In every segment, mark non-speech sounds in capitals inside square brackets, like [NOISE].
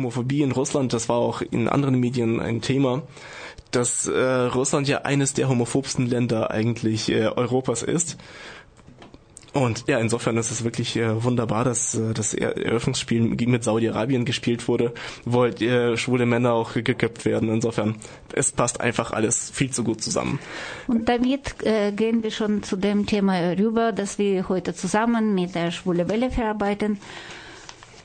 Homophobie in Russland, das war auch in anderen Medien ein Thema, dass äh, Russland ja eines der homophobsten Länder eigentlich äh, Europas ist. Und ja, insofern ist es wirklich äh, wunderbar, dass äh, das Eröffnungsspiel mit Saudi-Arabien gespielt wurde, wo halt, äh, schwule Männer auch geköpft werden. Insofern, es passt einfach alles viel zu gut zusammen. Und damit äh, gehen wir schon zu dem Thema rüber, das wir heute zusammen mit der Schwule Welle verarbeiten.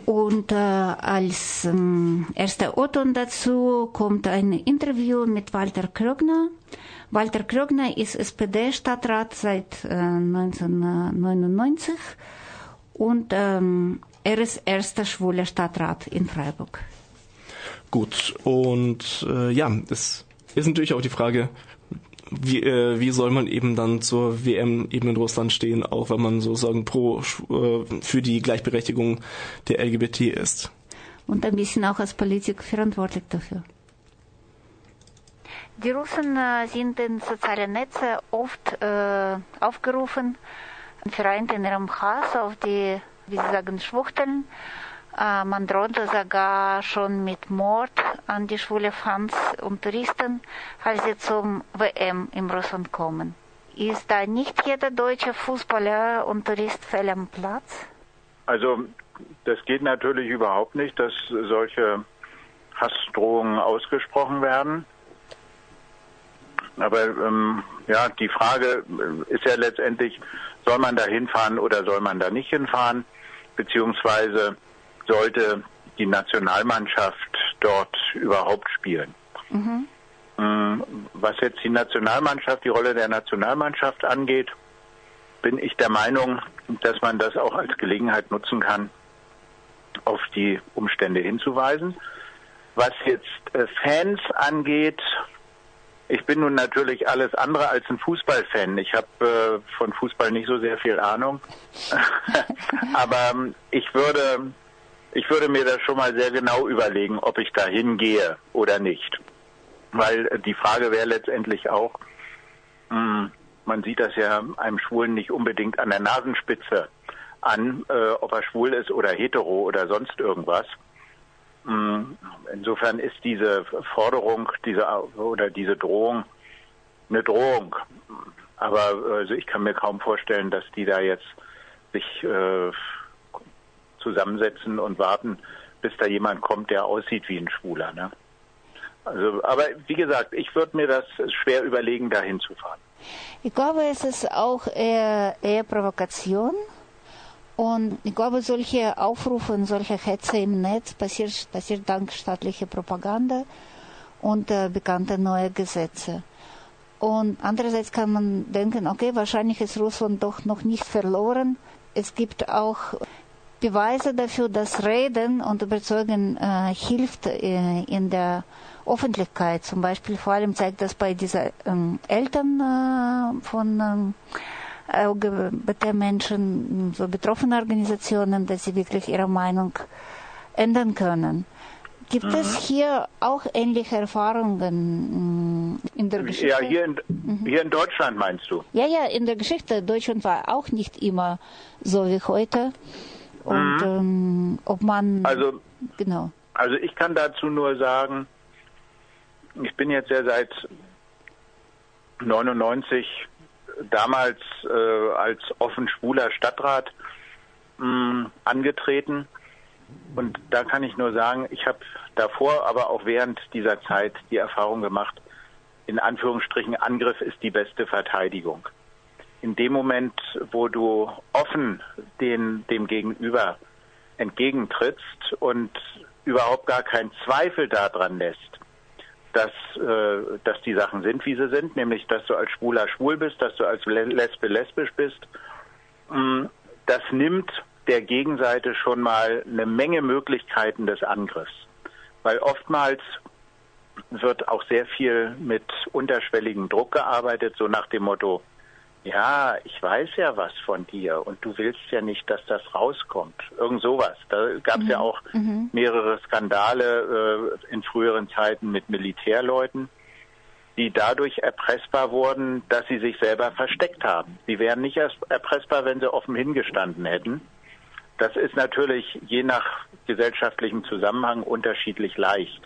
Und äh, als ähm, erster Oton dazu kommt ein Interview mit Walter Krögner. Walter Krögner ist SPD-Stadtrat seit äh, 1999 und ähm, er ist erster schwuler Stadtrat in Freiburg. Gut, und äh, ja, es ist natürlich auch die Frage, wie, äh, wie soll man eben dann zur WM eben in Russland stehen, auch wenn man sozusagen pro äh, für die Gleichberechtigung der LGBT ist. Und ein bisschen auch als Politiker verantwortlich dafür. Die Russen äh, sind in sozialen Netzen oft äh, aufgerufen, vereint in ihrem Hass auf die, wie sie sagen, Schwuchteln man drohte sogar schon mit Mord an die schwule Fans und Touristen, falls sie zum WM in Russland kommen. Ist da nicht jeder deutsche Fußballer und Tourist fehl am Platz? Also das geht natürlich überhaupt nicht, dass solche Hassdrohungen ausgesprochen werden. Aber ähm, ja, die Frage ist ja letztendlich, soll man da hinfahren oder soll man da nicht hinfahren? Beziehungsweise sollte die Nationalmannschaft dort überhaupt spielen. Mhm. Mm, was jetzt die Nationalmannschaft, die Rolle der Nationalmannschaft angeht, bin ich der Meinung, dass man das auch als Gelegenheit nutzen kann, auf die Umstände hinzuweisen. Was jetzt äh, Fans angeht, ich bin nun natürlich alles andere als ein Fußballfan. Ich habe äh, von Fußball nicht so sehr viel Ahnung. [LAUGHS] Aber ähm, ich würde ich würde mir das schon mal sehr genau überlegen, ob ich da hingehe oder nicht. Weil die Frage wäre letztendlich auch, hm, man sieht das ja einem Schwulen nicht unbedingt an der Nasenspitze an, äh, ob er schwul ist oder hetero oder sonst irgendwas. Hm, insofern ist diese Forderung diese, oder diese Drohung eine Drohung. Aber also ich kann mir kaum vorstellen, dass die da jetzt sich äh, zusammensetzen und warten, bis da jemand kommt, der aussieht wie ein Schwuler. Ne? Also, aber wie gesagt, ich würde mir das schwer überlegen, da hinzufahren. Ich glaube, es ist auch eher, eher Provokation. Und ich glaube, solche Aufrufe und solche Hetze im Netz passiert, passiert dank staatlicher Propaganda und äh, bekannter neuer Gesetze. Und andererseits kann man denken, okay, wahrscheinlich ist Russland doch noch nicht verloren. Es gibt auch Beweise dafür, dass Reden und Überzeugen äh, hilft äh, in der Öffentlichkeit. Zum Beispiel vor allem zeigt das bei diesen ähm, Eltern äh, von ähm, LGBT-Menschen, so betroffenen Organisationen, dass sie wirklich ihre Meinung ändern können. Gibt mhm. es hier auch ähnliche Erfahrungen mm, in der Geschichte? Ja, hier in, mhm. hier in Deutschland meinst du? Ja, ja, in der Geschichte. Deutschland war auch nicht immer so wie heute. Und mhm. ähm, ob man. Also, genau. Also ich kann dazu nur sagen, ich bin jetzt ja seit 99 damals äh, als offen schwuler Stadtrat mh, mm, angetreten. Und da kann ich nur sagen, ich habe davor, aber auch während dieser Zeit die Erfahrung gemacht, in Anführungsstrichen, Angriff ist die beste Verteidigung in dem Moment, wo du offen den, dem Gegenüber entgegentrittst und überhaupt gar keinen Zweifel daran lässt, dass, äh, dass die Sachen sind, wie sie sind, nämlich dass du als Schwuler schwul bist, dass du als Lesbe lesbisch bist, mh, das nimmt der Gegenseite schon mal eine Menge Möglichkeiten des Angriffs. Weil oftmals wird auch sehr viel mit unterschwelligem Druck gearbeitet, so nach dem Motto, ja, ich weiß ja was von dir und du willst ja nicht, dass das rauskommt. Irgend sowas. Da gab es mhm. ja auch mhm. mehrere Skandale äh, in früheren Zeiten mit Militärleuten, die dadurch erpressbar wurden, dass sie sich selber versteckt haben. Sie wären nicht erst erpressbar, wenn sie offen hingestanden hätten. Das ist natürlich je nach gesellschaftlichem Zusammenhang unterschiedlich leicht.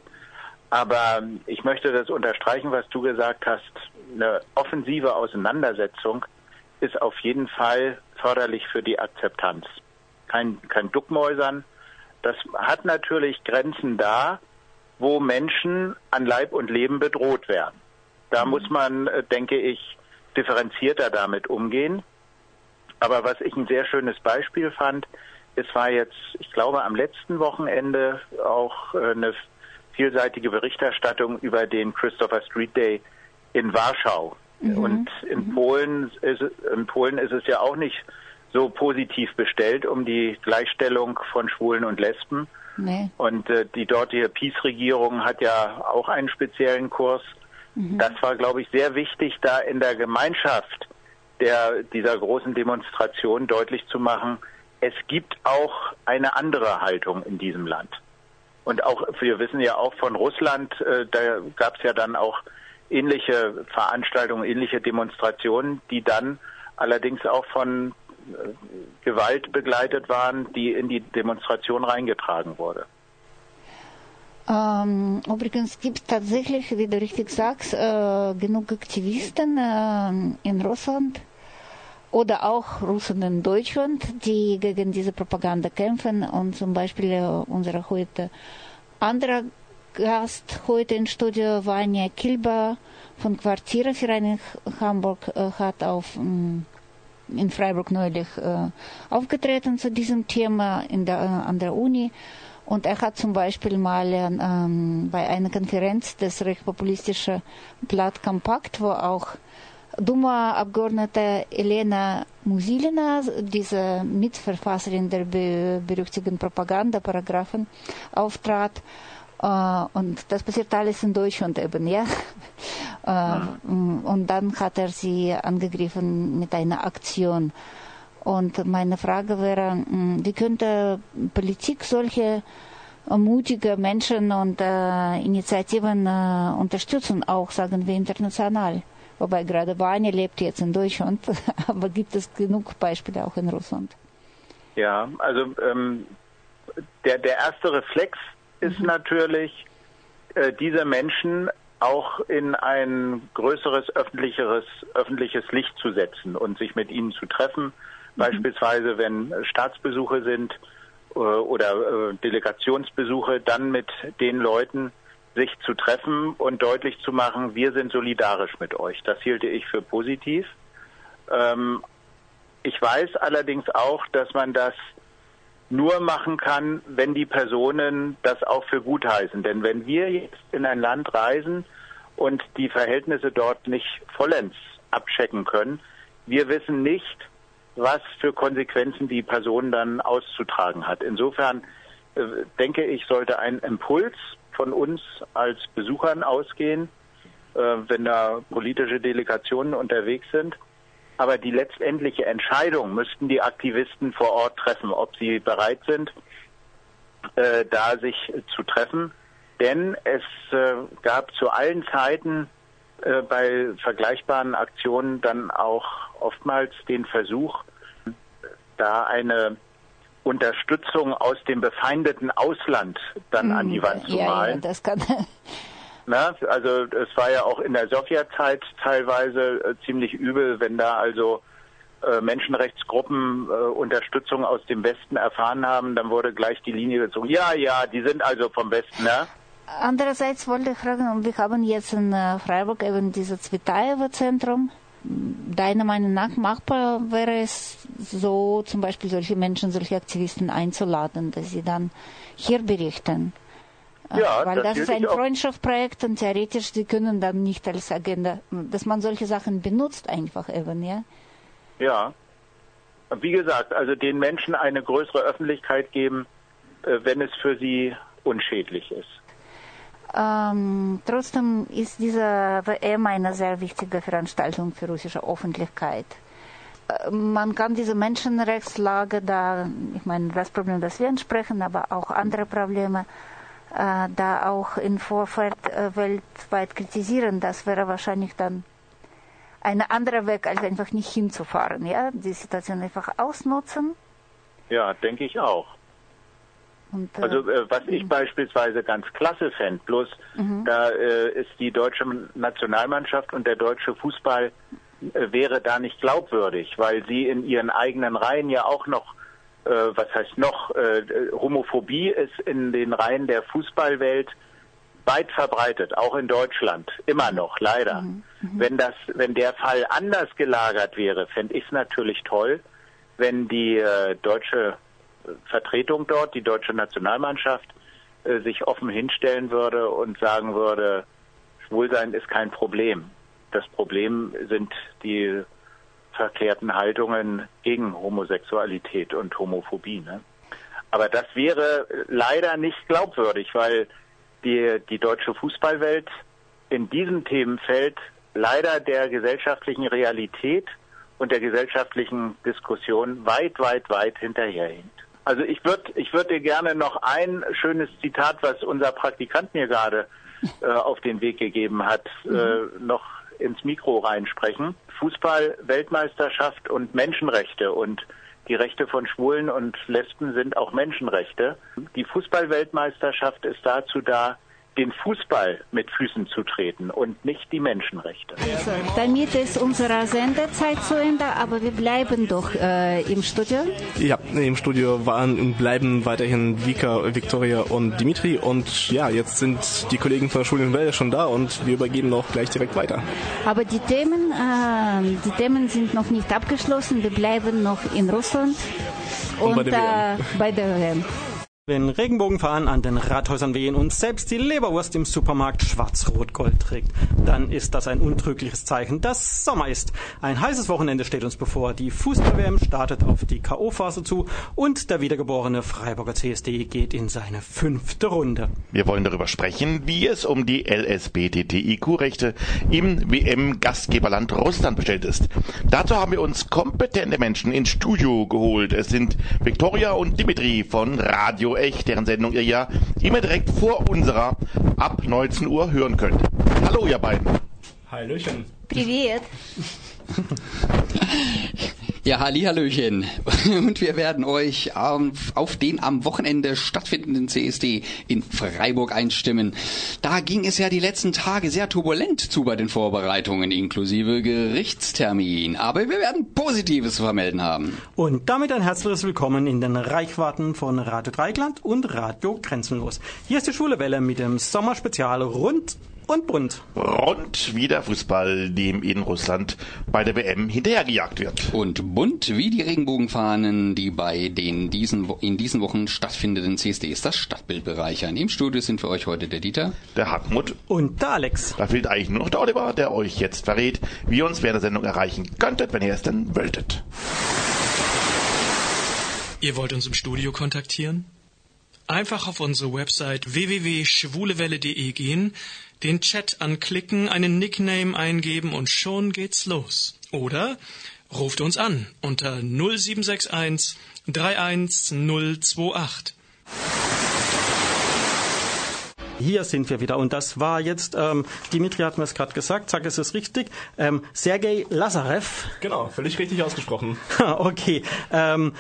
Aber ich möchte das unterstreichen, was du gesagt hast. Eine offensive Auseinandersetzung ist auf jeden Fall förderlich für die Akzeptanz. Kein, kein Duckmäusern. Das hat natürlich Grenzen da, wo Menschen an Leib und Leben bedroht werden. Da mhm. muss man, äh, denke ich, differenzierter damit umgehen. Aber was ich ein sehr schönes Beispiel fand, es war jetzt, ich glaube, am letzten Wochenende auch äh, eine vielseitige Berichterstattung über den Christopher Street Day in Warschau. Mhm. Und in mhm. Polen ist in Polen ist es ja auch nicht so positiv bestellt um die Gleichstellung von Schwulen und Lesben. Nee. Und äh, die dortige Peace-Regierung hat ja auch einen speziellen Kurs. Mhm. Das war, glaube ich, sehr wichtig, da in der Gemeinschaft der, dieser großen Demonstration deutlich zu machen, es gibt auch eine andere Haltung in diesem Land. Und auch, wir wissen ja auch von Russland, äh, da gab es ja dann auch ähnliche Veranstaltungen, ähnliche Demonstrationen, die dann allerdings auch von äh, Gewalt begleitet waren, die in die Demonstration reingetragen wurde. Übrigens gibt es tatsächlich, wie du richtig sagst, genug Aktivisten in Russland oder auch Russen in Deutschland, die gegen diese Propaganda kämpfen. Und zum Beispiel unsere heute anderer Gast heute im Studio, Vanya Kilba von Quartierverein in Hamburg, äh, hat auf in Freiburg neulich äh, aufgetreten zu diesem Thema in der, an der Uni. Und er hat zum Beispiel mal ähm, bei einer Konferenz des recht populistischen Blatt Kompakt, wo auch Duma-Abgeordnete Elena Musilina, diese Mitverfasserin der berüchtigten Propagandaparagraphen, auftrat. Uh, und das passiert alles in Deutschland eben, ja. Uh, und dann hat er sie angegriffen mit einer Aktion. Und meine Frage wäre, wie könnte Politik solche mutige Menschen und uh, Initiativen unterstützen, auch sagen wir international? Wobei gerade Vanya lebt jetzt in Deutschland, [LAUGHS] aber gibt es genug Beispiele auch in Russland? Ja, also ähm, der, der erste Reflex ist natürlich, äh, diese Menschen auch in ein größeres öffentlicheres, öffentliches Licht zu setzen und sich mit ihnen zu treffen. Mhm. Beispielsweise, wenn Staatsbesuche sind äh, oder äh, Delegationsbesuche, dann mit den Leuten, sich zu treffen und deutlich zu machen, wir sind solidarisch mit euch. Das hielte ich für positiv. Ähm, ich weiß allerdings auch, dass man das nur machen kann, wenn die Personen das auch für gut heißen. Denn wenn wir jetzt in ein Land reisen und die Verhältnisse dort nicht vollends abchecken können, wir wissen nicht, was für Konsequenzen die Person dann auszutragen hat. Insofern äh, denke ich, sollte ein Impuls von uns als Besuchern ausgehen, äh, wenn da politische Delegationen unterwegs sind. Aber die letztendliche Entscheidung müssten die Aktivisten vor Ort treffen, ob sie bereit sind, äh, da sich zu treffen. Denn es äh, gab zu allen Zeiten äh, bei vergleichbaren Aktionen dann auch oftmals den Versuch, da eine Unterstützung aus dem befeindeten Ausland dann an die hm, Wand zu ja, malen. Ja, das kann. Na, also es war ja auch in der Sowjetzeit teilweise äh, ziemlich übel, wenn da also äh, Menschenrechtsgruppen äh, Unterstützung aus dem Westen erfahren haben, dann wurde gleich die Linie gezogen. Ja, ja, die sind also vom Westen, ne? Andererseits wollte ich fragen, wir haben jetzt in äh, Freiburg eben dieses Zvitaevo-Zentrum deiner Meinung nach machbar wäre es so, zum Beispiel solche Menschen, solche Aktivisten einzuladen, dass sie dann hier berichten? Ja, Weil das ist ein Freundschaftsprojekt und theoretisch, sie können dann nicht als Agenda, dass man solche Sachen benutzt einfach eben, ja? Ja. Wie gesagt, also den Menschen eine größere Öffentlichkeit geben, äh, wenn es für sie unschädlich ist. Ähm, trotzdem ist diese WM eine sehr wichtige Veranstaltung für russische Öffentlichkeit. Äh, man kann diese Menschenrechtslage da, ich meine, das Problem, das wir ansprechen, aber auch andere Probleme, da auch in Vorfeld weltweit kritisieren. Das wäre wahrscheinlich dann ein anderer Weg, als einfach nicht hinzufahren. Ja? Die Situation einfach ausnutzen. Ja, denke ich auch. Und, äh, also äh, was ich beispielsweise ganz klasse fände, bloß mhm. da äh, ist die deutsche Nationalmannschaft und der deutsche Fußball äh, wäre da nicht glaubwürdig, weil sie in ihren eigenen Reihen ja auch noch, was heißt noch, äh, Homophobie ist in den Reihen der Fußballwelt weit verbreitet, auch in Deutschland, immer noch, leider. Mhm. Mhm. Wenn das, wenn der Fall anders gelagert wäre, fände ich es natürlich toll, wenn die äh, deutsche Vertretung dort, die deutsche Nationalmannschaft, äh, sich offen hinstellen würde und sagen würde, Schwulsein ist kein Problem. Das Problem sind die verkehrten Haltungen gegen Homosexualität und Homophobie. Ne? Aber das wäre leider nicht glaubwürdig, weil die, die deutsche Fußballwelt in diesem Themenfeld leider der gesellschaftlichen Realität und der gesellschaftlichen Diskussion weit, weit, weit hinterherhinkt. Also ich würde ich würd dir gerne noch ein schönes Zitat, was unser Praktikant mir gerade äh, auf den Weg gegeben hat, äh, mhm. noch ins Mikro reinsprechen. Fußball, Weltmeisterschaft und Menschenrechte und die Rechte von Schwulen und Lesben sind auch Menschenrechte. Die Fußball-Weltmeisterschaft ist dazu da, den Fußball mit Füßen zu treten und nicht die Menschenrechte. Also, damit ist unsere Sendezeit zu Ende, aber wir bleiben doch äh, im Studio. Ja, im Studio waren und bleiben weiterhin Vika, Viktoria und Dimitri und ja, jetzt sind die Kollegen von der Schule in Welle schon da und wir übergeben auch gleich direkt weiter. Aber die Themen, äh, die Themen sind noch nicht abgeschlossen. Wir bleiben noch in Russland und, und bei der WM. Äh, bei der WM. Wenn Regenbogenfahnen an den Rathäusern wehen und selbst die Leberwurst im Supermarkt schwarz-rot-gold trägt, dann ist das ein untrügliches Zeichen, dass Sommer ist. Ein heißes Wochenende steht uns bevor. Die Fußball-WM startet auf die K.O.-Phase zu und der wiedergeborene Freiburger CSD geht in seine fünfte Runde. Wir wollen darüber sprechen, wie es um die LSBTTIQ-Rechte im WM-Gastgeberland Russland bestellt ist. Dazu haben wir uns kompetente Menschen ins Studio geholt. Es sind Viktoria und Dimitri von Radio Echt, deren Sendung ihr ja immer direkt vor unserer ab 19 Uhr hören könnt. Hallo, ihr beiden. Hallöchen. Привет. [LAUGHS] Ja, Halli, Hallöchen. [LAUGHS] Und wir werden euch auf den am Wochenende stattfindenden CSD in Freiburg einstimmen. Da ging es ja die letzten Tage sehr turbulent zu bei den Vorbereitungen, inklusive Gerichtstermin. Aber wir werden Positives zu vermelden haben. Und damit ein herzliches Willkommen in den Reichwarten von Radio Dreigland und Radio Grenzenlos. Hier ist die Schule Welle mit dem Sommerspezial rund und bunt. Rund wie der Fußball, dem in Russland bei der WM hinterhergejagt wird. Und bunt wie die Regenbogenfahnen, die bei den diesen, in diesen Wochen stattfindenden CSDs das Stadtbild bereichern. Im Studio sind für euch heute der Dieter, der Hartmut und der Alex. Da fehlt eigentlich nur noch der Oliver, der euch jetzt verrät, wie ihr uns während der Sendung erreichen könntet, wenn ihr es denn wolltet. Ihr wollt uns im Studio kontaktieren? Einfach auf unsere Website www.schwulewelle.de gehen, den Chat anklicken, einen Nickname eingeben und schon geht's los. Oder ruft uns an unter 0761 31028. Hier sind wir wieder und das war jetzt, ähm, Dimitri hat mir es gerade gesagt, sag es ist richtig, ähm, Sergei Lazarev. Genau, völlig richtig ausgesprochen. [LAUGHS] okay, ähm,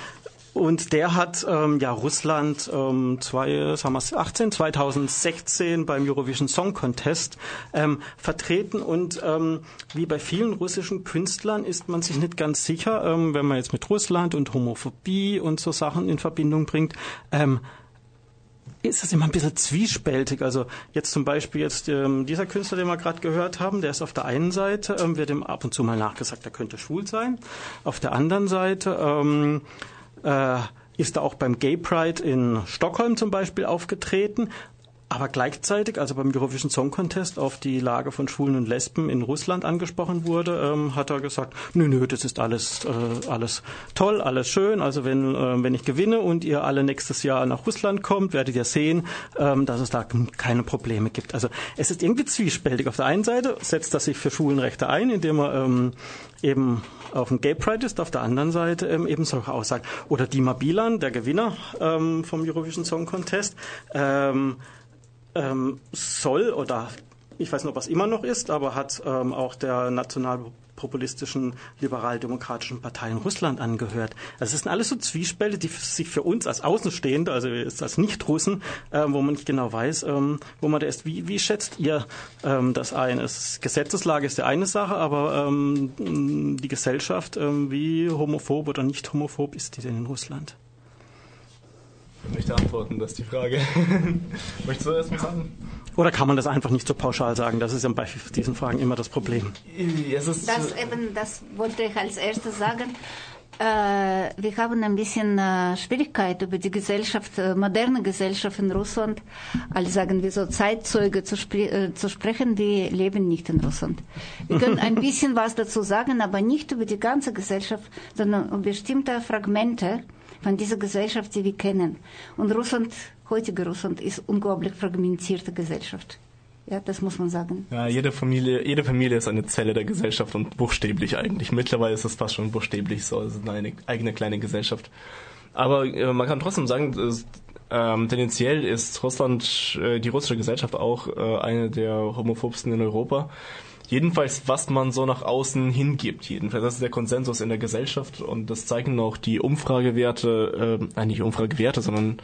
und der hat ähm, ja Russland ähm, zwei, sagen wir 18, 2016 beim Eurovision Song Contest ähm, vertreten und ähm, wie bei vielen russischen Künstlern ist man sich nicht ganz sicher, ähm, wenn man jetzt mit Russland und Homophobie und so Sachen in Verbindung bringt. Ähm, ist das immer ein bisschen zwiespältig. Also jetzt zum Beispiel jetzt ähm, dieser Künstler, den wir gerade gehört haben, der ist auf der einen Seite, ähm, wird ihm ab und zu mal nachgesagt, er könnte schwul sein. Auf der anderen Seite ähm, äh, ist er auch beim Gay Pride in Stockholm zum Beispiel aufgetreten. Aber gleichzeitig, also beim Eurovision Song Contest auf die Lage von Schwulen und Lesben in Russland angesprochen wurde, ähm, hat er gesagt, nö, nö, das ist alles, äh, alles toll, alles schön. Also wenn, äh, wenn ich gewinne und ihr alle nächstes Jahr nach Russland kommt, werdet ihr sehen, ähm, dass es da keine Probleme gibt. Also es ist irgendwie zwiespältig. Auf der einen Seite setzt er sich für Schwulenrechte ein, indem er ähm, eben auf dem Gay Pride ist, auf der anderen Seite ähm, eben solche Aussagen. Oder Dima Bilan, der Gewinner ähm, vom Eurovision Song Contest, ähm, ähm, soll oder ich weiß nicht, ob es immer noch ist, aber hat ähm, auch der nationalpopulistischen liberal-demokratischen Partei in Russland angehört. Also es sind alles so Zwiespälte, die sich für uns als Außenstehende, also als Nicht-Russen, äh, wo man nicht genau weiß, ähm, wo man da ist. Wie, wie schätzt ihr ähm, das ein? Es, Gesetzeslage ist ja eine Sache, aber ähm, die Gesellschaft, ähm, wie homophob oder nicht homophob ist die denn in Russland? Ich möchte antworten, das ist die Frage. [LAUGHS] Möchtest du erst mal sagen? Oder kann man das einfach nicht so pauschal sagen? Das ist ja bei diesen Fragen immer das Problem. das, eben, das wollte ich als erstes sagen. Äh, wir haben ein bisschen äh, Schwierigkeit über die Gesellschaft, äh, moderne Gesellschaft in Russland, als sagen wir so Zeitzeuge zu, spre zu sprechen. Wir leben nicht in Russland. Wir können ein [LAUGHS] bisschen was dazu sagen, aber nicht über die ganze Gesellschaft, sondern über bestimmte Fragmente von dieser Gesellschaft, die wir kennen. Und Russland, heutige Russland, ist unglaublich fragmentierte Gesellschaft. Ja, das muss man sagen. Ja, jede Familie, jede Familie ist eine Zelle der Gesellschaft und buchstäblich eigentlich. Mittlerweile ist es fast schon buchstäblich so, also eine eigene kleine Gesellschaft. Aber äh, man kann trotzdem sagen, dass, ähm, tendenziell ist Russland, äh, die russische Gesellschaft auch äh, eine der homophobsten in Europa. Jedenfalls, was man so nach außen hingibt. Jedenfalls, das ist der Konsensus in der Gesellschaft und das zeigen auch die Umfragewerte, äh, nicht Umfragewerte, sondern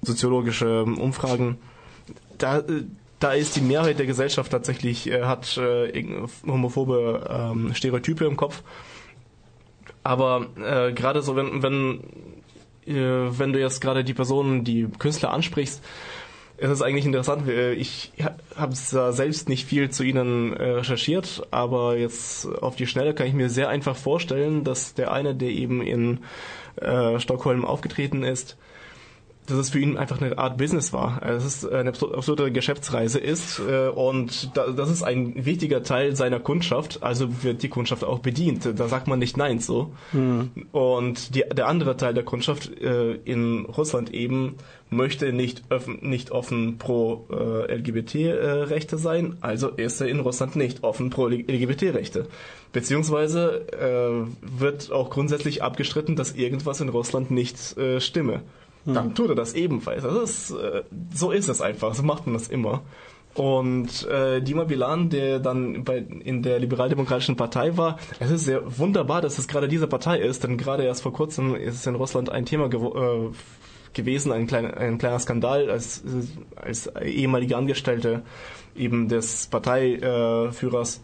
soziologische Umfragen. Da, äh, da ist die Mehrheit der Gesellschaft tatsächlich, äh, hat äh, homophobe ähm, Stereotype im Kopf. Aber äh, gerade so, wenn, wenn, äh, wenn du jetzt gerade die Personen, die Künstler ansprichst, es ist eigentlich interessant. Ich habe selbst nicht viel zu ihnen äh, recherchiert, aber jetzt auf die Schnelle kann ich mir sehr einfach vorstellen, dass der eine, der eben in äh, Stockholm aufgetreten ist, dass es für ihn einfach eine Art Business war. Also es ist eine absolute Geschäftsreise ist äh, und das ist ein wichtiger Teil seiner Kundschaft, also wird die Kundschaft auch bedient. Da sagt man nicht nein so. Mhm. Und die, der andere Teil der Kundschaft äh, in Russland eben möchte nicht, offen, nicht offen pro äh, LGBT-Rechte sein, also ist er in Russland nicht offen pro LGBT-Rechte. Beziehungsweise äh, wird auch grundsätzlich abgestritten, dass irgendwas in Russland nicht äh, stimme dann hm. tut er das ebenfalls. Das ist, äh, so ist es einfach, so macht man das immer. Und äh, Dima Bilan, der dann bei, in der liberaldemokratischen Partei war, es ist sehr wunderbar, dass es gerade diese Partei ist, denn gerade erst vor kurzem ist es in Russland ein Thema äh, gewesen, ein kleiner, ein kleiner Skandal, als, als ehemalige Angestellte eben des Parteiführers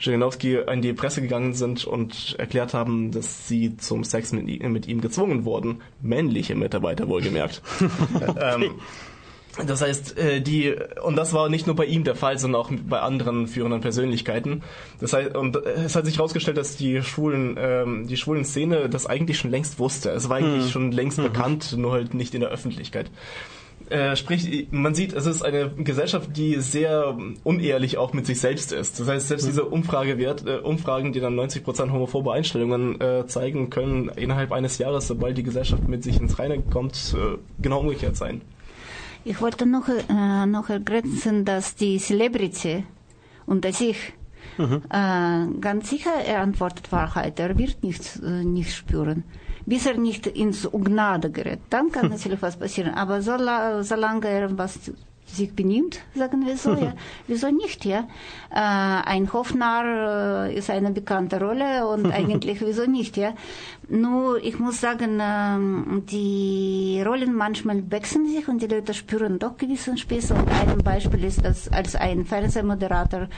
Zhelinowski in die Presse gegangen sind und erklärt haben, dass sie zum Sex mit, mit ihm gezwungen wurden. Männliche Mitarbeiter wohlgemerkt. [LAUGHS] ähm, das heißt, äh, die und das war nicht nur bei ihm der Fall, sondern auch bei anderen führenden Persönlichkeiten. Das heißt, und es hat sich herausgestellt, dass die schwulen, ähm, die schwulen Szene das eigentlich schon längst wusste. Es war eigentlich hm. schon längst mhm. bekannt, nur halt nicht in der Öffentlichkeit. Äh, sprich, man sieht, es ist eine Gesellschaft, die sehr unehrlich auch mit sich selbst ist. Das heißt, selbst diese Umfragewert, äh, Umfragen, die dann 90% homophobe Einstellungen äh, zeigen, können innerhalb eines Jahres, sobald die Gesellschaft mit sich ins Reine kommt, äh, genau umgekehrt sein. Ich wollte noch, äh, noch ergänzen, dass die Celebrity unter sich mhm. Äh, ganz sicher er antwortet Wahrheit. Er wird nichts nicht spüren bis er nicht ins Ungnade gerät. Dann kann natürlich was passieren. Aber so, solange er was sich benimmt, sagen wir so, ja. [LAUGHS] Wieso nicht, ja? Äh, ein Hofnarr äh, ist eine bekannte Rolle und [LAUGHS] eigentlich wieso nicht, ja? Nur, ich muss sagen, äh, die Rollen manchmal wechseln sich und die Leute spüren doch gewissen Spieß. Und ein Beispiel ist, dass als ein Fernsehmoderator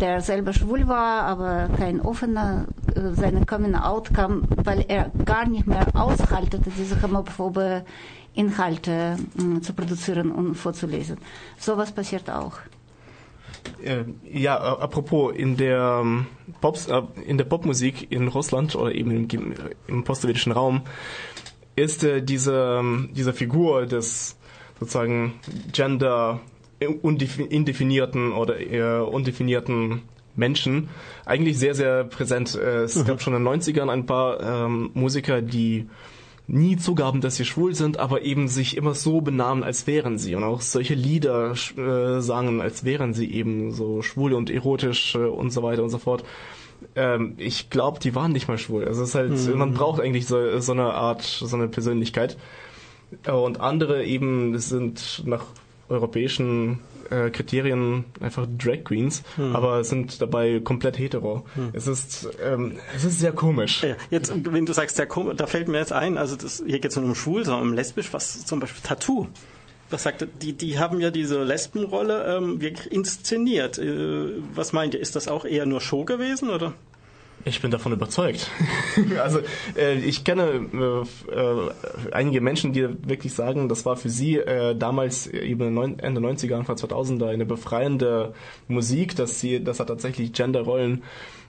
der selber schwul war, aber kein offener, äh, seine Coming Out kam, weil er gar nicht mehr aushaltete, diese homophobe Inhalte äh, zu produzieren und vorzulesen. Sowas passiert auch. Äh, ja, apropos, in der, ähm, Pops, in der Popmusik in Russland oder eben im, im postsowjetischen Raum ist äh, diese, ähm, diese Figur des sozusagen Gender indefinierten oder eher undefinierten Menschen eigentlich sehr, sehr präsent. Äh, es mhm. gab schon in den 90ern ein paar ähm, Musiker, die nie zugaben, dass sie schwul sind, aber eben sich immer so benahmen, als wären sie und auch solche Lieder äh, sangen, als wären sie eben so schwul und erotisch äh, und so weiter und so fort. Ähm, ich glaube, die waren nicht mal schwul. Also es ist halt, mhm. man braucht eigentlich so, so eine Art, so eine Persönlichkeit. Und andere eben sind nach europäischen äh, Kriterien einfach Drag Queens, hm. aber sind dabei komplett hetero. Hm. Es ist ähm, es ist sehr komisch. Ja, jetzt, wenn du sagst sehr komisch, da fällt mir jetzt ein, also das, hier geht es nicht um schwul, sondern um lesbisch, was zum Beispiel Tattoo. Was sagt die, die haben ja diese Lesbenrolle ähm, wirklich inszeniert. Äh, was meint ihr, ist das auch eher nur Show gewesen oder? Ich bin davon überzeugt. [LAUGHS] also äh, ich kenne äh, äh, einige Menschen, die wirklich sagen, das war für sie äh, damals eben Ende 90er, Anfang 2000er eine befreiende Musik, dass sie, dass da tatsächlich Genderrollen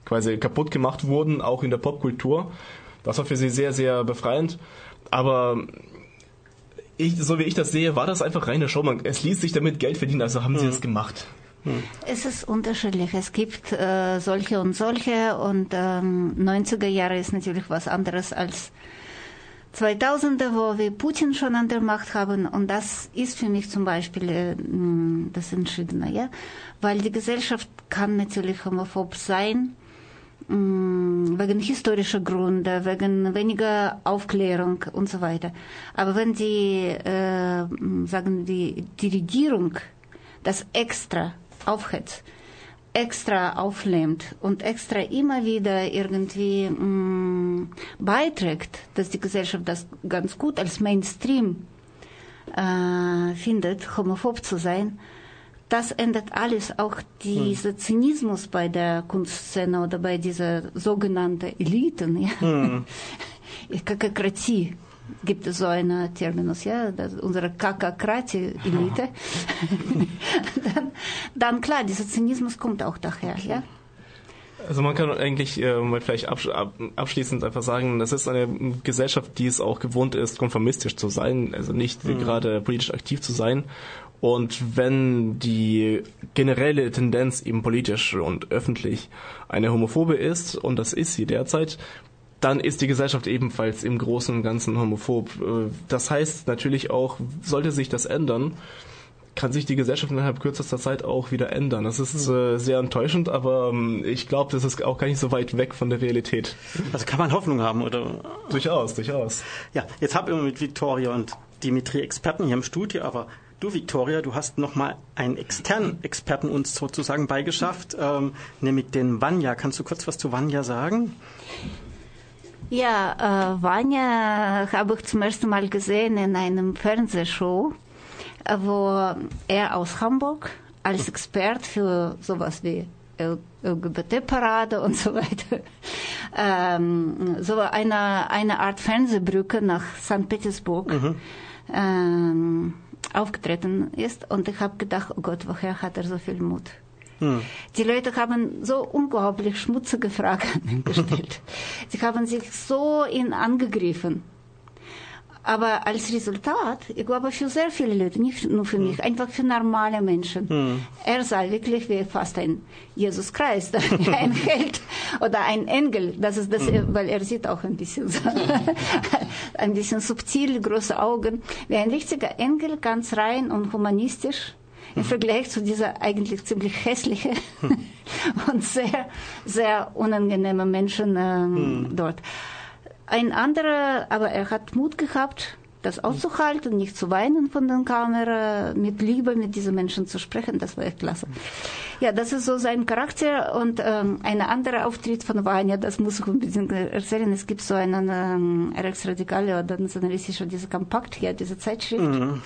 quasi kaputt gemacht wurden, auch in der Popkultur. Das war für sie sehr, sehr befreiend. Aber ich, so wie ich das sehe, war das einfach reine Show. Man, es ließ sich damit Geld verdienen, also haben sie mhm. es gemacht. Es ist unterschiedlich. Es gibt äh, solche und solche und ähm, 90er Jahre ist natürlich was anderes als 2000er, wo wir Putin schon an der Macht haben und das ist für mich zum Beispiel äh, das Entscheidende, ja, weil die Gesellschaft kann natürlich homophob sein wegen historischer Gründe, wegen weniger Aufklärung und so weiter. Aber wenn die, äh, sagen die, die Regierung das extra aufhetzt, extra auflähmt und extra immer wieder irgendwie mh, mm, beiträgt, dass die Gesellschaft das ganz gut als Mainstream äh, findet, homophob zu sein, das ändert alles, auch dieser hm. Zynismus bei der Kunstszene oder bei dieser sogenannten Eliten, ja. Hm. Kakokratie gibt es so einen Terminus, ja, unsere Kakakrati-Elite, [LAUGHS] dann, dann klar, dieser Zynismus kommt auch daher, ja. Also man kann eigentlich äh, mal vielleicht abschließend einfach sagen, das ist eine Gesellschaft, die es auch gewohnt ist, konformistisch zu sein, also nicht mhm. gerade politisch aktiv zu sein. Und wenn die generelle Tendenz eben politisch und öffentlich eine homophobe ist, und das ist sie derzeit, dann ist die Gesellschaft ebenfalls im Großen und Ganzen homophob. Äh, das heißt natürlich auch, sollte sich das ändern, kann sich die Gesellschaft innerhalb kürzester Zeit auch wieder ändern. Das ist äh, sehr enttäuschend, aber ähm, ich glaube, das ist auch gar nicht so weit weg von der Realität. Also kann man Hoffnung haben, oder? Durchaus, durchaus. Ja, jetzt haben wir mit Victoria und Dimitri Experten hier im Studio, aber Du, Victoria, du hast nochmal einen externen Experten uns sozusagen beigeschafft, ähm, nämlich den Vanya. Kannst du kurz was zu Vanya sagen? Ja, äh, Vanya habe ich zum ersten Mal gesehen in einem Fernsehshow, wo er aus Hamburg als Expert für sowas wie LGBT-Parade und so weiter, ähm, so eine, eine Art Fernsehbrücke nach St. Petersburg mhm. ähm, aufgetreten ist. Und ich habe gedacht, oh Gott, woher hat er so viel Mut? Hm. Die Leute haben so unglaublich schmutzige Fragen [LAUGHS] gestellt. Sie haben sich so ihn angegriffen. Aber als Resultat, ich glaube für sehr viele Leute, nicht nur für mich, einfach für normale Menschen, hm. er sah wirklich wie fast ein Jesus Christ, [LAUGHS] ein Held oder ein Engel. Das ist das, hm. weil er sieht auch ein bisschen so, [LAUGHS] ein bisschen subtil, große Augen, wie ein richtiger Engel, ganz rein und humanistisch im Vergleich zu dieser eigentlich ziemlich hässliche und sehr, sehr unangenehme Menschen äh, hm. dort. Ein anderer, aber er hat Mut gehabt, das auszuhalten, nicht zu weinen von der Kamera, mit Liebe mit diesen Menschen zu sprechen, das war echt klasse. Ja, das ist so sein Charakter und ähm, ein anderer Auftritt von Vanya, das muss ich unbedingt erzählen. Es gibt so einen ähm, rechtsradikale oder nationalistische, diese Kompakt hier, diese Zeitschrift. Mhm.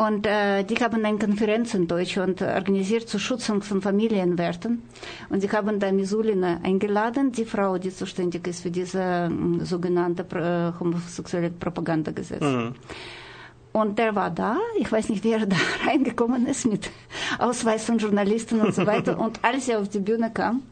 Und äh, die haben eine Konferenz in Deutschland organisiert zur Schutzung von Familienwerten. Und sie haben da Misulina eingeladen, die Frau, die zuständig ist für diese äh, sogenannte äh, homosexuelle Propagandagesetz. Mhm. Und der war da, ich weiß nicht, wie er [LAUGHS] da reingekommen ist mit Ausweis von Journalisten und so weiter. [LAUGHS] Und als er auf die Bühne kam,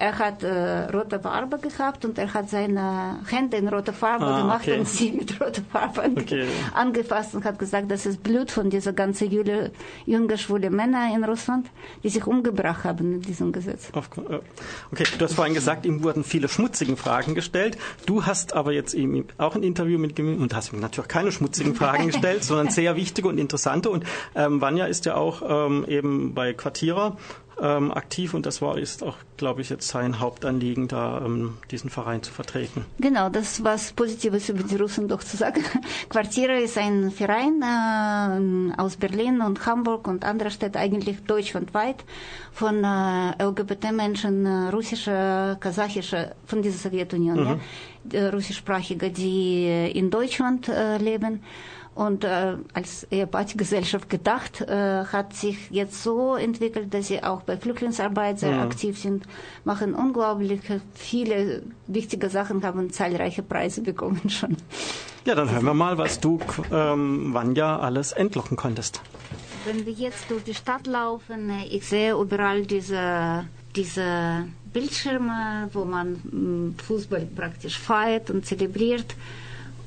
er hat äh, rote Farbe gehabt und er hat seine Hände in rote Farbe ah, gemacht okay. und sie mit roter Farbe okay. angefasst und hat gesagt, das ist Blut von dieser ganzen Jule, junge, schwule Männer in Russland, die sich umgebracht haben in diesem Gesetz. Okay, du hast vorhin gesagt, ihm wurden viele schmutzige Fragen gestellt. Du hast aber jetzt ihm auch ein Interview mit ihm und hast ihm natürlich keine schmutzigen Fragen [LAUGHS] gestellt, sondern sehr wichtige und interessante. Und ähm, Vanya ist ja auch ähm, eben bei Quartierer ähm, aktiv und das war ist auch, glaube ich, jetzt sein Hauptanliegen, da ähm, diesen Verein zu vertreten. Genau, das was Positives über die Russen doch zu sagen. [LAUGHS] Quartiere ist ein Verein äh, aus Berlin und Hamburg und andere Städte, eigentlich deutschlandweit, von äh, LGBT-Menschen, äh, russische, kasachische, von dieser Sowjetunion, mhm. ja, russischsprachige, die in Deutschland äh, leben. Und äh, als Ehepartygesellschaft gedacht, äh, hat sich jetzt so entwickelt, dass sie auch bei Flüchtlingsarbeit sehr ja. aktiv sind, machen unglaublich viele wichtige Sachen, haben zahlreiche Preise bekommen schon. Ja, dann hören wir mal, was du, ähm, Vanja, alles entlocken konntest. Wenn wir jetzt durch die Stadt laufen, äh, ich sehe überall diese, diese Bildschirme, wo man mm, Fußball praktisch feiert und zelebriert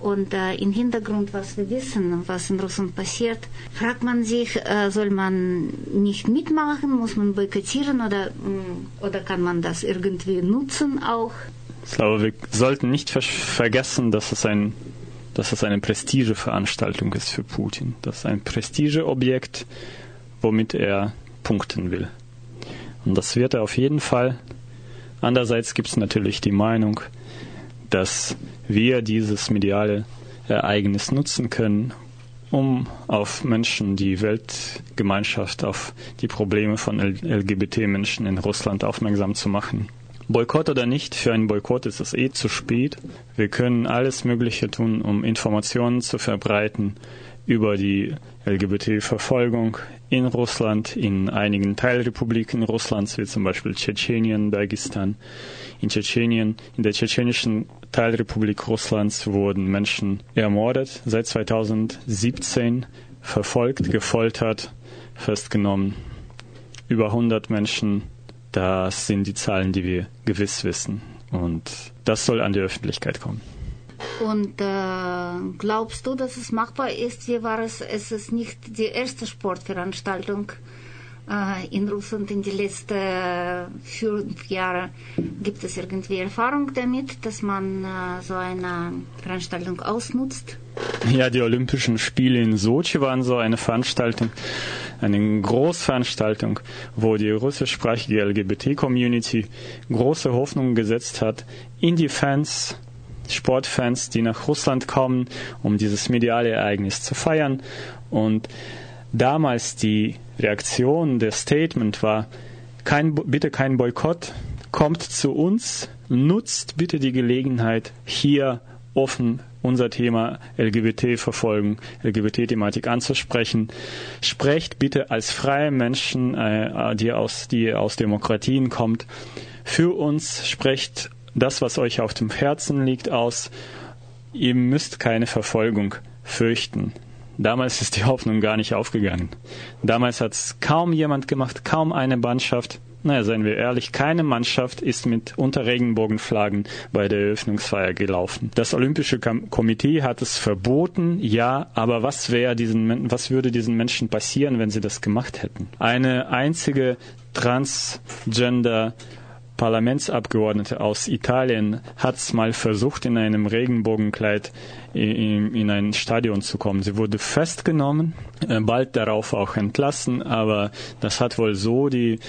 und äh, im Hintergrund, was wir wissen, was in Russland passiert, fragt man sich, äh, soll man nicht mitmachen, muss man boykottieren oder, mh, oder kann man das irgendwie nutzen auch? Ich glaube, wir sollten nicht ver vergessen, dass es ein dass es eine Prestigeveranstaltung ist für Putin. Das ist ein Prestigeobjekt, womit er punkten will. Und das wird er auf jeden Fall. Andererseits gibt es natürlich die Meinung, dass wir dieses mediale Ereignis nutzen können, um auf Menschen, die Weltgemeinschaft, auf die Probleme von LGBT-Menschen in Russland aufmerksam zu machen. Boykott oder nicht, für einen Boykott ist es eh zu spät. Wir können alles Mögliche tun, um Informationen zu verbreiten über die LGBT-Verfolgung in Russland, in einigen Teilrepubliken Russlands, wie zum Beispiel Tschetschenien, Dagestan. In Tschetschenien, in der tschetschenischen Teilrepublik Russlands wurden Menschen ermordet, seit 2017 verfolgt, gefoltert, festgenommen. Über 100 Menschen, das sind die Zahlen, die wir gewiss wissen. Und das soll an die Öffentlichkeit kommen. Und äh, glaubst du, dass es machbar ist? Wie war es? Es ist nicht die erste Sportveranstaltung in Russland in den letzten fünf Jahren. Gibt es irgendwie Erfahrung damit, dass man äh, so eine Veranstaltung ausnutzt? Ja, die Olympischen Spiele in Sochi waren so eine Veranstaltung, eine Großveranstaltung, wo die russischsprachige LGBT-Community große Hoffnungen gesetzt hat in die Fans, Sportfans, die nach Russland kommen, um dieses mediale Ereignis zu feiern. Und damals die Reaktion, der Statement war, kein, bitte kein Boykott, kommt zu uns, nutzt bitte die Gelegenheit, hier offen unser Thema LGBT-Verfolgung, LGBT-Thematik anzusprechen. Sprecht bitte als freie Menschen, äh, die, aus, die aus Demokratien kommt, für uns, sprecht das, was euch auf dem Herzen liegt, aus. Ihr müsst keine Verfolgung fürchten. Damals ist die Hoffnung gar nicht aufgegangen. Damals hat es kaum jemand gemacht, kaum eine Mannschaft. Naja, seien wir ehrlich, keine Mannschaft ist mit unter Regenbogenflaggen bei der Eröffnungsfeier gelaufen. Das Olympische Komitee hat es verboten, ja, aber was wäre diesen, was würde diesen Menschen passieren, wenn sie das gemacht hätten? Eine einzige Transgender Parlamentsabgeordnete aus Italien hat es mal versucht, in einem Regenbogenkleid in, in, ein Stadion zu kommen. Sie wurde festgenommen, äh, bald darauf auch entlassen, aber das hat wohl so die,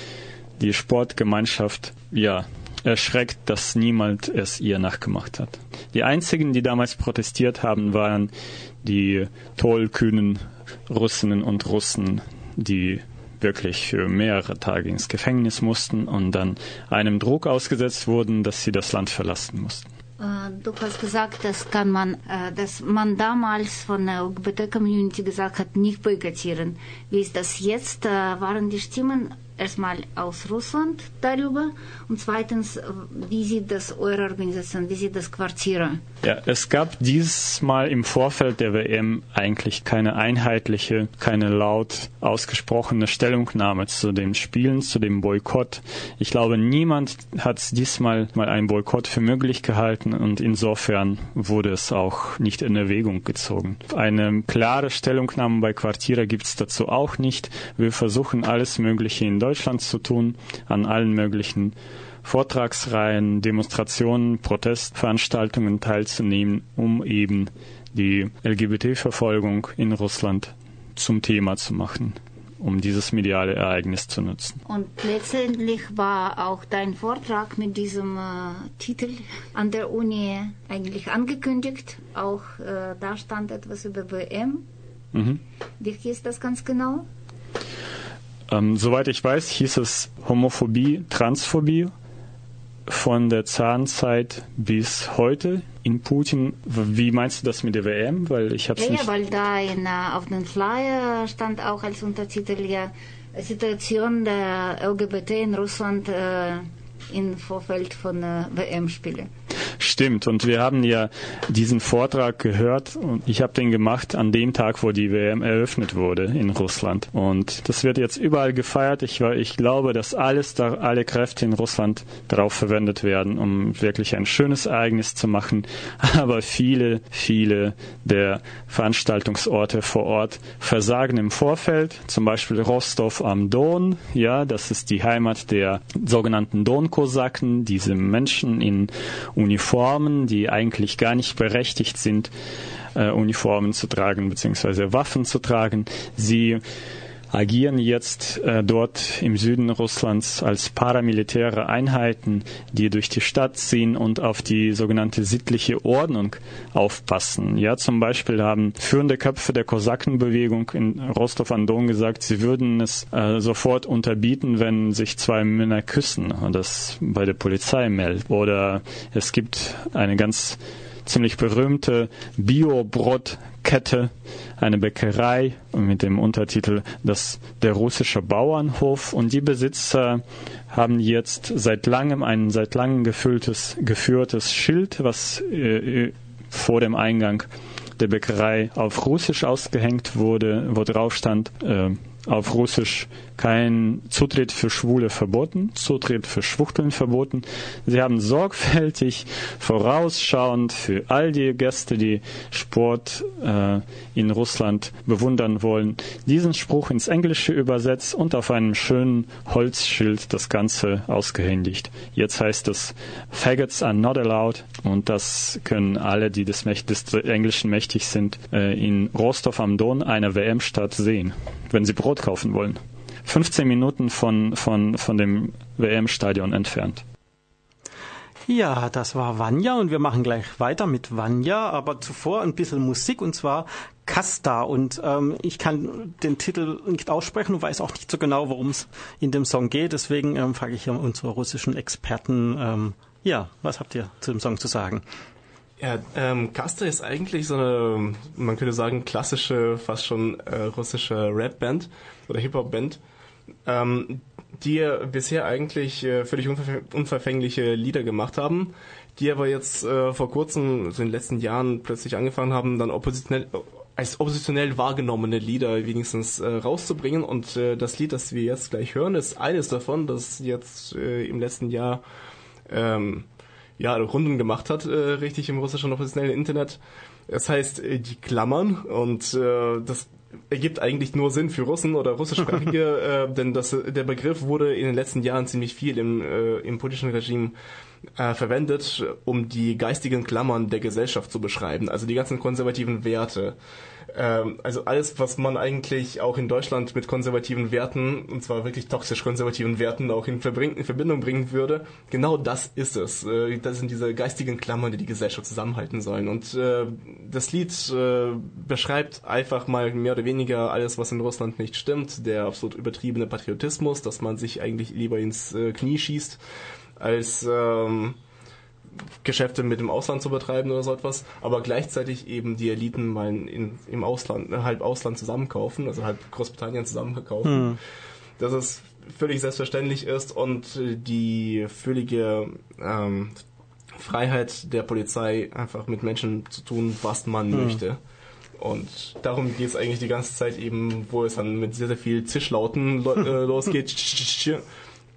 die Sportgemeinschaft ja, erschreckt, dass niemand es ihr nachgemacht hat. Die einzigen, die damals protestiert haben, waren die tollkühnen Russinnen und Russen, die wirklich für mehrere Tage ins Gefängnis mussten und dann einem Druck ausgesetzt wurden, dass sie das Land verlassen mussten. Äh, du hast gesagt, dass kann man, äh, dass man damals von der LGBT-Community gesagt hat, nicht boykottieren. Wie ist das jetzt? Äh, waren die Stimmen erstmal aus Russland darüber und zweitens, wie sieht das eure Organisation, wie sieht das Quartier? Ja, es gab dieses Mal im Vorfeld der WM eigentlich keine einheitliche, keine laut ausgesprochene Stellungnahme zu den Spielen, zu dem Boykott. Ich glaube, niemand hat diesmal mal einen Boykott für möglich gehalten und insofern wurde es auch nicht in Erwägung gezogen. Eine klare Stellungnahme bei Quartiere gibt es dazu auch nicht. Wir versuchen alles Mögliche in Deutschland zu tun, an allen möglichen Vortragsreihen, Demonstrationen, Protestveranstaltungen teilzunehmen, um eben die LGBT-Verfolgung in Russland zum Thema zu machen um dieses mediale Ereignis zu nutzen. Und letztendlich war auch dein Vortrag mit diesem äh, Titel an der Uni eigentlich angekündigt. Auch äh, da stand etwas über WM. Mhm. Wie hieß das ganz genau? Ähm, soweit ich weiß, hieß es Homophobie, Transphobie von der Zahnzeit bis heute in Putin. Wie meinst du das mit der WM? Weil ich habe Ja, nicht. ja, weil da in, äh, auf dem Flyer stand auch als Untertitel ja Situation der LGBT in Russland äh, im Vorfeld von äh, WM-Spielen. Stimmt. Und wir haben ja diesen Vortrag gehört und ich habe den gemacht an dem Tag, wo die WM eröffnet wurde in Russland. Und das wird jetzt überall gefeiert. Ich, ich glaube, dass alles, da, alle Kräfte in Russland darauf verwendet werden, um wirklich ein schönes Ereignis zu machen. [LAUGHS] Aber viele, viele der Veranstaltungsorte vor Ort versagen im Vorfeld. Zum Beispiel Rostov am Don. Ja, das ist die Heimat der sogenannten Donkosaken, diese Menschen in Uniformen, die eigentlich gar nicht berechtigt sind, äh, Uniformen zu tragen bzw. Waffen zu tragen. Sie agieren jetzt äh, dort im Süden Russlands als paramilitäre Einheiten, die durch die Stadt ziehen und auf die sogenannte sittliche Ordnung aufpassen. Ja, zum Beispiel haben führende Köpfe der Kosakenbewegung in Rostov-on-Don gesagt, sie würden es äh, sofort unterbieten, wenn sich zwei Männer küssen und das bei der Polizei meldet. Oder es gibt eine ganz ziemlich berühmte Bio-Brotkette, eine Bäckerei mit dem Untertitel das der russische Bauernhof. Und die Besitzer haben jetzt seit langem ein seit langem gefülltes geführtes Schild, was äh, vor dem Eingang der Bäckerei auf Russisch ausgehängt wurde, wo drauf stand äh, auf Russisch kein Zutritt für Schwule verboten, Zutritt für Schwuchteln verboten. Sie haben sorgfältig vorausschauend für all die Gäste, die Sport äh, in Russland bewundern wollen, diesen Spruch ins Englische übersetzt und auf einem schönen Holzschild das Ganze ausgehändigt. Jetzt heißt es Faggots are not allowed und das können alle, die des, Mächt des Englischen mächtig sind, äh, in Rostov am Don, einer WM-Stadt, sehen, wenn sie Brot kaufen wollen. 15 Minuten von, von, von dem WM-Stadion entfernt. Ja, das war Vanya und wir machen gleich weiter mit Vanya, aber zuvor ein bisschen Musik und zwar Kasta und ähm, ich kann den Titel nicht aussprechen und weiß auch nicht so genau, worum es in dem Song geht, deswegen ähm, frage ich unsere russischen Experten, ähm, ja, was habt ihr zu dem Song zu sagen? Ja, ähm, Kasta ist eigentlich so eine, man könnte sagen, klassische, fast schon äh, russische Rap-Band oder Hip-Hop-Band, ähm, die bisher eigentlich äh, völlig unver unverfängliche Lieder gemacht haben, die aber jetzt äh, vor kurzem, so in den letzten Jahren plötzlich angefangen haben, dann oppositionell als oppositionell wahrgenommene Lieder wenigstens äh, rauszubringen. Und äh, das Lied, das wir jetzt gleich hören, ist eines davon, das jetzt äh, im letzten Jahr ähm, ja, Runden gemacht hat, äh, richtig im russischen offiziellen Internet. Es heißt äh, die Klammern und äh, das ergibt eigentlich nur Sinn für Russen oder russischsprachige, [LAUGHS] äh, denn das, der Begriff wurde in den letzten Jahren ziemlich viel im, äh, im politischen Regime äh, verwendet, um die geistigen Klammern der Gesellschaft zu beschreiben, also die ganzen konservativen Werte. Ähm, also alles, was man eigentlich auch in Deutschland mit konservativen Werten, und zwar wirklich toxisch konservativen Werten, auch in, in Verbindung bringen würde, genau das ist es. Äh, das sind diese geistigen Klammern, die die Gesellschaft zusammenhalten sollen. Und äh, das Lied äh, beschreibt einfach mal mehr oder weniger alles, was in Russland nicht stimmt. Der absolut übertriebene Patriotismus, dass man sich eigentlich lieber ins äh, Knie schießt, als ähm, Geschäfte mit dem Ausland zu betreiben oder so etwas, aber gleichzeitig eben die Eliten mal in, im Ausland, halb Ausland zusammenkaufen, also halb Großbritannien zusammenkaufen. Hm. Dass es völlig selbstverständlich ist und die völlige ähm, Freiheit der Polizei einfach mit Menschen zu tun, was man hm. möchte. Und darum geht es eigentlich die ganze Zeit eben, wo es dann mit sehr, sehr viel Zischlauten lo äh, [LAUGHS] losgeht.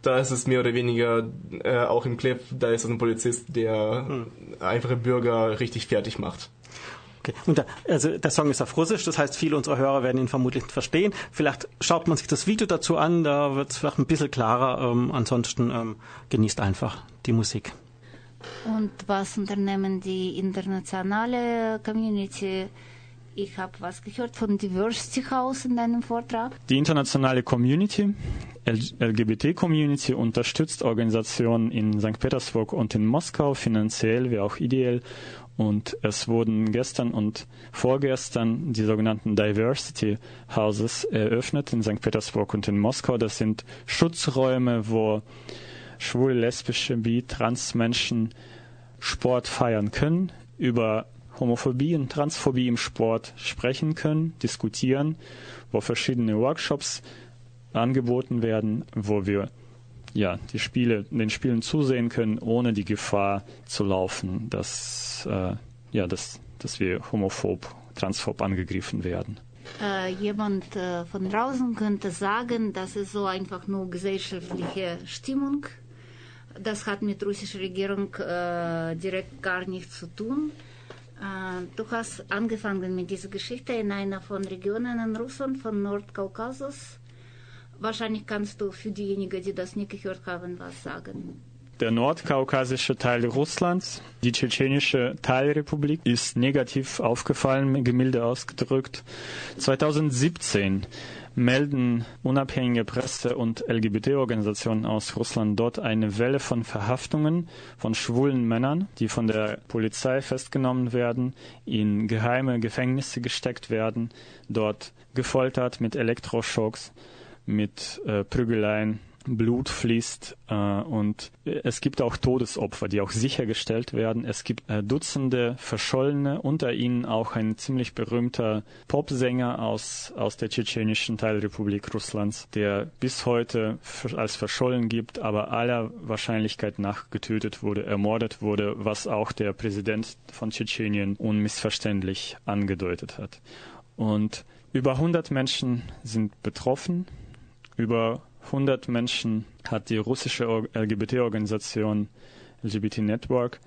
Da ist es mehr oder weniger äh, auch im Clip, da ist ein Polizist, der hm. einfache Bürger richtig fertig macht. Okay. Und da, also der Song ist auf Russisch, das heißt, viele unserer Hörer werden ihn vermutlich nicht verstehen. Vielleicht schaut man sich das Video dazu an, da wird es vielleicht ein bisschen klarer. Ähm, ansonsten ähm, genießt einfach die Musik. Und was unternehmen die internationale Community ich habe was gehört von Diversity House in deinem Vortrag. Die internationale Community, LGBT-Community, unterstützt Organisationen in St. Petersburg und in Moskau finanziell wie auch ideell. Und es wurden gestern und vorgestern die sogenannten Diversity Houses eröffnet in St. Petersburg und in Moskau. Das sind Schutzräume, wo schwule, lesbische, bi, trans Menschen Sport feiern können, über Homophobie und Transphobie im Sport sprechen können, diskutieren, wo verschiedene Workshops angeboten werden, wo wir ja, die Spiele, den Spielen zusehen können, ohne die Gefahr zu laufen, dass, äh, ja, dass, dass wir homophob, transphob angegriffen werden. Äh, jemand äh, von draußen könnte sagen, das ist so einfach nur gesellschaftliche Stimmung. Das hat mit russischer Regierung äh, direkt gar nichts zu tun. Äh, du hast angefangen mit dieser Geschichte in einer von Regionen in Russland, von Nordkaukasus. Wahrscheinlich kannst du für diejenigen, die das nicht gehört haben, was sagen. Der nordkaukasische Teil Russlands, die tschetschenische Teilrepublik, ist negativ aufgefallen, gemilde ausgedrückt. 2017 melden unabhängige Presse und LGBT-Organisationen aus Russland dort eine Welle von Verhaftungen von schwulen Männern, die von der Polizei festgenommen werden, in geheime Gefängnisse gesteckt werden, dort gefoltert mit Elektroschocks, mit äh, Prügeleien Blut fließt äh, und es gibt auch Todesopfer, die auch sichergestellt werden. Es gibt äh, Dutzende Verschollene, unter ihnen auch ein ziemlich berühmter Popsänger aus, aus der tschetschenischen Teilrepublik Russlands, der bis heute als verschollen gibt, aber aller Wahrscheinlichkeit nach getötet wurde, ermordet wurde, was auch der Präsident von Tschetschenien unmissverständlich angedeutet hat. Und über 100 Menschen sind betroffen, über 100 Menschen hat die russische LGBT-Organisation LGBT Network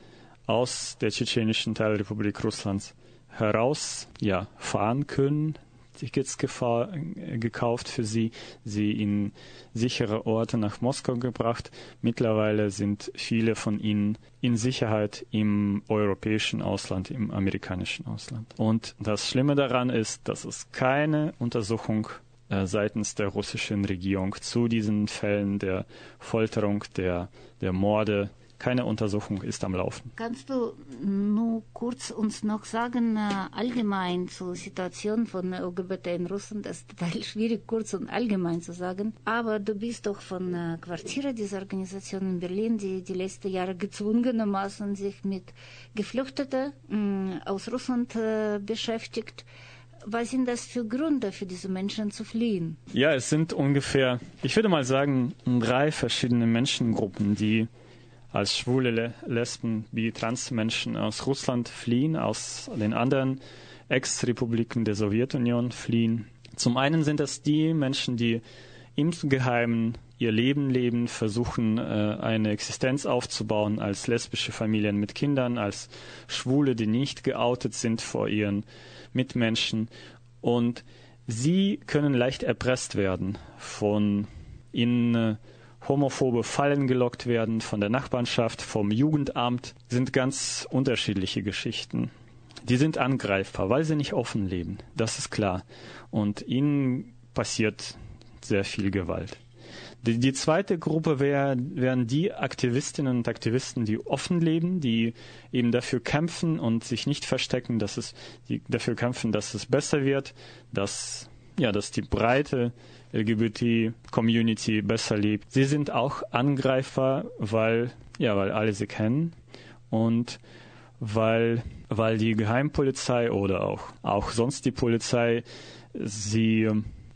aus der tschetschenischen Teilrepublik Russlands heraus ja, fahren können, Tickets gekauft für sie, sie in sichere Orte nach Moskau gebracht. Mittlerweile sind viele von ihnen in Sicherheit im europäischen Ausland, im amerikanischen Ausland. Und das Schlimme daran ist, dass es keine Untersuchung äh, seitens der russischen Regierung zu diesen Fällen der Folterung, der, der Morde. Keine Untersuchung ist am Laufen. Kannst du nur kurz uns noch sagen, äh, allgemein zur Situation von LGBT in Russland? Das ist total schwierig, kurz und allgemein zu sagen. Aber du bist doch von äh, Quartiere dieser Organisation in Berlin, die die letzten Jahre gezwungenermaßen sich mit Geflüchteten mm, aus Russland beschäftigt. Was sind das für Gründe für diese Menschen zu fliehen? Ja, es sind ungefähr, ich würde mal sagen, drei verschiedene Menschengruppen, die als schwule, Lesben, wie Transmenschen aus Russland fliehen, aus den anderen Ex-Republiken der Sowjetunion fliehen. Zum einen sind das die Menschen, die im Geheimen ihr Leben leben, versuchen äh, eine Existenz aufzubauen als lesbische Familien mit Kindern, als Schwule, die nicht geoutet sind vor ihren Mitmenschen. Und sie können leicht erpresst werden, von in äh, homophobe Fallen gelockt werden, von der Nachbarschaft, vom Jugendamt, sind ganz unterschiedliche Geschichten. Die sind angreifbar, weil sie nicht offen leben, das ist klar. Und ihnen passiert sehr viel Gewalt. Die, die zweite Gruppe wär, wären die Aktivistinnen und Aktivisten, die offen leben, die eben dafür kämpfen und sich nicht verstecken, dass es, die dafür kämpfen, dass es besser wird, dass, ja, dass die breite LGBT-Community besser lebt. Sie sind auch Angreifer, weil, ja, weil alle sie kennen und weil, weil die Geheimpolizei oder auch, auch sonst die Polizei sie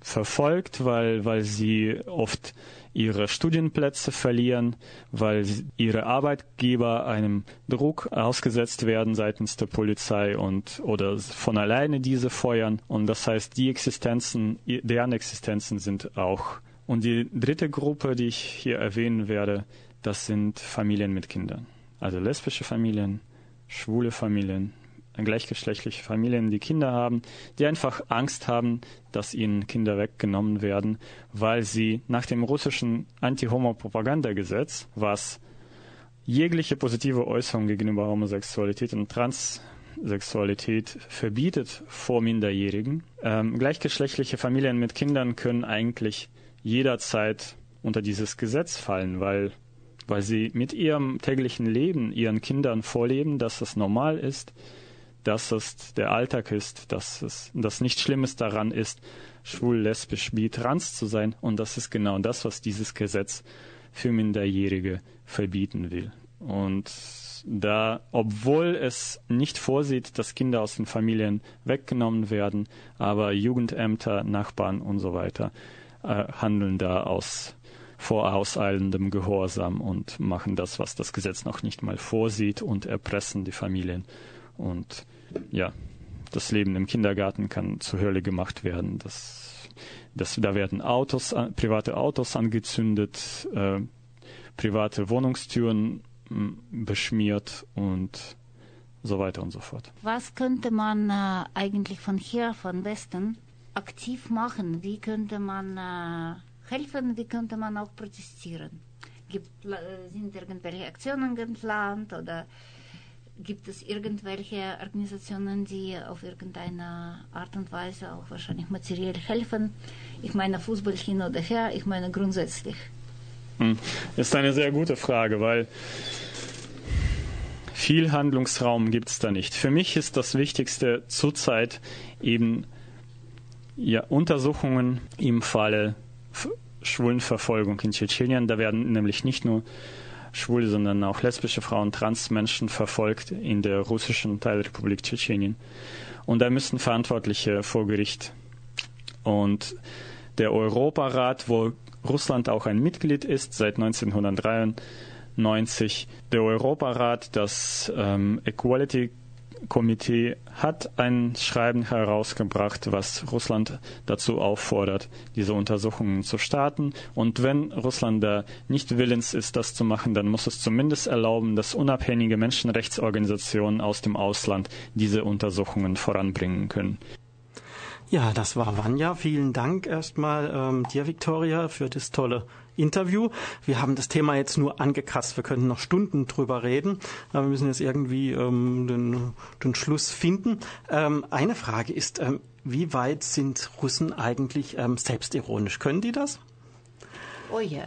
verfolgt, weil, weil sie oft ihre Studienplätze verlieren, weil ihre Arbeitgeber einem Druck ausgesetzt werden seitens der Polizei und oder von alleine diese feuern. Und das heißt, die Existenzen, deren Existenzen sind auch. Und die dritte Gruppe, die ich hier erwähnen werde, das sind Familien mit Kindern. Also lesbische Familien, schwule Familien, gleichgeschlechtliche Familien, die Kinder haben, die einfach Angst haben, dass ihnen Kinder weggenommen werden, weil sie nach dem russischen Anti-Homo-Propagandagesetz, was jegliche positive Äußerung gegenüber Homosexualität und Trans Sexualität verbietet vor Minderjährigen. Ähm, gleichgeschlechtliche Familien mit Kindern können eigentlich jederzeit unter dieses Gesetz fallen, weil, weil sie mit ihrem täglichen Leben ihren Kindern vorleben, dass es normal ist, dass es der Alltag ist, dass es das nichts Schlimmes daran ist, schwul, lesbisch, bi, trans zu sein. Und das ist genau das, was dieses Gesetz für Minderjährige verbieten will. Und da, obwohl es nicht vorsieht, dass Kinder aus den Familien weggenommen werden, aber Jugendämter, Nachbarn und so weiter äh, handeln da aus vorauseilendem Gehorsam und machen das, was das Gesetz noch nicht mal vorsieht und erpressen die Familien. Und ja, das Leben im Kindergarten kann zur Hölle gemacht werden. Das, das, da werden Autos, private Autos angezündet, äh, private Wohnungstüren beschmiert und so weiter und so fort. Was könnte man äh, eigentlich von hier, von Westen, aktiv machen? Wie könnte man äh, helfen? Wie könnte man auch protestieren? Gibt, äh, sind irgendwelche Aktionen geplant oder gibt es irgendwelche Organisationen, die auf irgendeine Art und Weise auch wahrscheinlich materiell helfen? Ich meine Fußball hin oder her, ich meine grundsätzlich. Hm. Ist eine sehr gute Frage, weil viel Handlungsraum gibt es da nicht. Für mich ist das Wichtigste zurzeit eben ja, Untersuchungen im Falle Schwulenverfolgung in Tschetschenien. Da werden nämlich nicht nur schwule, sondern auch lesbische Frauen, Transmenschen verfolgt in der russischen Teilrepublik Tschetschenien. Und da müssen Verantwortliche vor Gericht. Und der Europarat, wo Russland auch ein Mitglied ist seit 1993. Der Europarat, das ähm, Equality Komitee hat ein Schreiben herausgebracht, was Russland dazu auffordert, diese Untersuchungen zu starten. Und wenn Russland da nicht willens ist, das zu machen, dann muss es zumindest erlauben, dass unabhängige Menschenrechtsorganisationen aus dem Ausland diese Untersuchungen voranbringen können. Ja, das war Vanja. Vielen Dank erstmal ähm, dir, Victoria, für das tolle Interview. Wir haben das Thema jetzt nur angekratzt. Wir könnten noch Stunden drüber reden. Aber wir müssen jetzt irgendwie ähm, den, den Schluss finden. Ähm, eine Frage ist, ähm, wie weit sind Russen eigentlich ähm, selbstironisch? Können die das? Oh ja.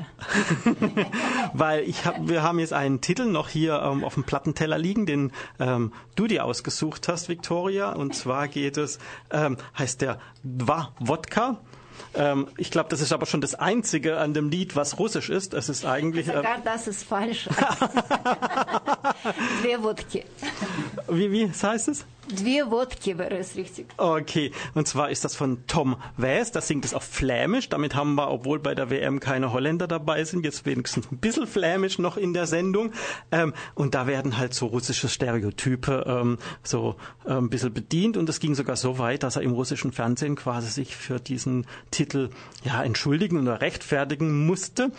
[LAUGHS] Weil ich hab, wir haben jetzt einen Titel noch hier ähm, auf dem Plattenteller liegen, den ähm, du dir ausgesucht hast, Victoria. Und zwar geht es, ähm, heißt der Dva Wodka. Ähm, ich glaube, das ist aber schon das Einzige an dem Lied, was russisch ist. Es ist eigentlich. Äh, Sogar das ist falsch. [LAUGHS] Wie, wie heißt es? Dwie Wodki wäre richtig. Okay, und zwar ist das von Tom West, das singt es auf Flämisch. Damit haben wir, obwohl bei der WM keine Holländer dabei sind, jetzt wenigstens ein bisschen Flämisch noch in der Sendung. Ähm, und da werden halt so russische Stereotype ähm, so äh, ein bisschen bedient. Und es ging sogar so weit, dass er im russischen Fernsehen quasi sich für diesen Titel ja entschuldigen oder rechtfertigen musste.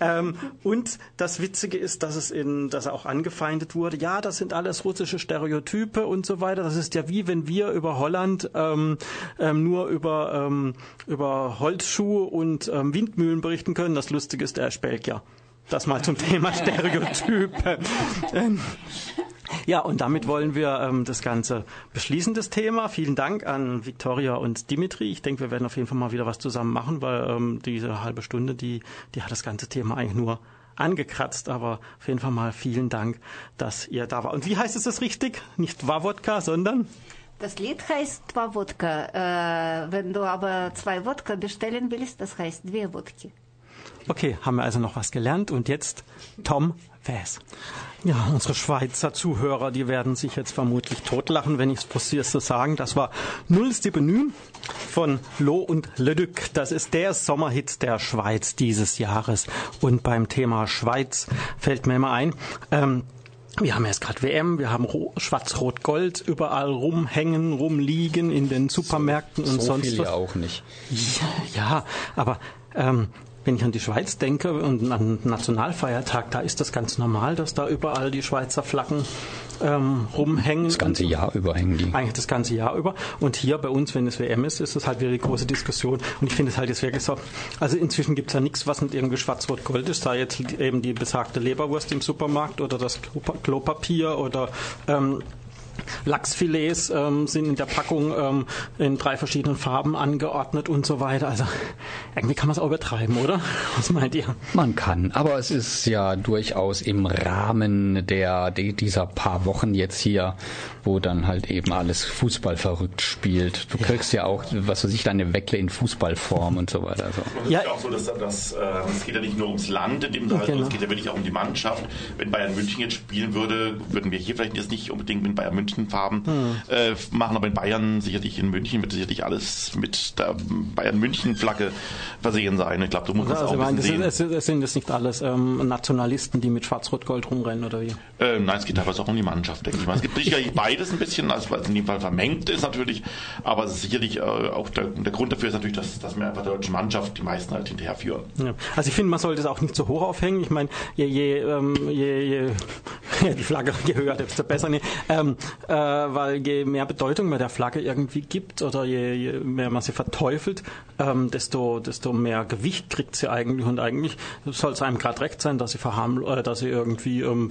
Ähm, und das Witzige ist, dass es in, dass er auch angefeindet wurde. Ja, das sind alles russische Stereotype und so weiter. Das ist ja wie wenn wir über Holland ähm, ähm, nur über, ähm, über Holzschuhe und ähm, Windmühlen berichten können. Das Lustige ist, er ist Belgier. Das mal zum Thema [LAUGHS] Stereotype. Ähm, ja, und damit wollen wir ähm, das Ganze beschließen, das Thema. Vielen Dank an Viktoria und Dimitri. Ich denke, wir werden auf jeden Fall mal wieder was zusammen machen, weil ähm, diese halbe Stunde, die, die hat das ganze Thema eigentlich nur angekratzt, aber auf jeden Fall mal vielen Dank, dass ihr da war. Und wie heißt es das richtig? Nicht Wawodka, sondern? Das Lied heißt Dva Wodka. Äh, wenn du aber zwei Wodka bestellen willst, das heißt Dwie Wodki. Okay, haben wir also noch was gelernt und jetzt Tom Faes. Ja, unsere Schweizer Zuhörer, die werden sich jetzt vermutlich totlachen, wenn ich es probiere zu sagen. Das war Null Stipenü von Lo und Leduc. Das ist der Sommerhit der Schweiz dieses Jahres. Und beim Thema Schweiz fällt mir immer ein, ähm, wir haben jetzt gerade WM, wir haben Schwarz-Rot-Gold überall rumhängen, rumliegen in den Supermärkten so, und so sonst viel was. ja auch nicht. Ja, ja aber ähm, wenn ich an die Schweiz denke und an den Nationalfeiertag, da ist das ganz normal, dass da überall die Schweizer Flaggen ähm, rumhängen. Das ganze Jahr über hängen die. Eigentlich das ganze Jahr über. Und hier bei uns, wenn es WM ist, ist es halt wieder die große Diskussion. Und ich finde es halt jetzt wirklich so. Also inzwischen gibt es ja nichts, was nicht irgendwie schwarz-rot-gold ist. Da jetzt eben die besagte Leberwurst im Supermarkt oder das Klopapier oder ähm, Lachsfilets ähm, sind in der Packung ähm, in drei verschiedenen Farben angeordnet und so weiter. Also irgendwie kann man es auch übertreiben, oder? [LAUGHS] Was meint ihr? Man kann, aber es ist ja durchaus im Rahmen der, dieser paar Wochen jetzt hier, wo dann halt eben alles Fußball verrückt spielt. Du kriegst ja auch, was weiß ich, deine Weckle in Fußballform und so weiter. Also. Es ja. ist ja auch so, dass, dass äh, es geht ja nicht nur ums Land, in dem Fall, genau. es geht ja wirklich auch um die Mannschaft. Wenn Bayern München jetzt spielen würde, würden wir hier vielleicht jetzt nicht unbedingt mit Bayern München Farben hm. äh, machen, aber in Bayern sicherlich in München wird sicherlich alles mit der Bayern München Flagge versehen sein. Ich glaube, du musst also, das auch ein bisschen das sehen. Es sind das nicht alles ähm, Nationalisten, die mit Schwarz-Rot-Gold rumrennen oder wie? Äh, nein, es geht teilweise auch um die Mannschaft, denke ich mal. Es gibt sicherlich [LAUGHS] beides ein bisschen, also was in dem Fall vermengt ist natürlich, aber sicherlich äh, auch der, der, Grund dafür ist natürlich, dass, dass wir einfach der deutschen Mannschaft die meisten halt hinterherführen. Ja. Also ich finde, man sollte es auch nicht zu hoch aufhängen. Ich meine, je, je, ähm, je, je die Flagge, [LAUGHS] höher, desto besser. Nee. Ähm, äh, weil je mehr Bedeutung man der Flagge irgendwie gibt oder je, je mehr man sie verteufelt, ähm, desto, desto mehr Gewicht kriegt sie eigentlich und eigentlich soll es einem gerade recht sein, dass sie verharml äh, dass sie irgendwie ähm,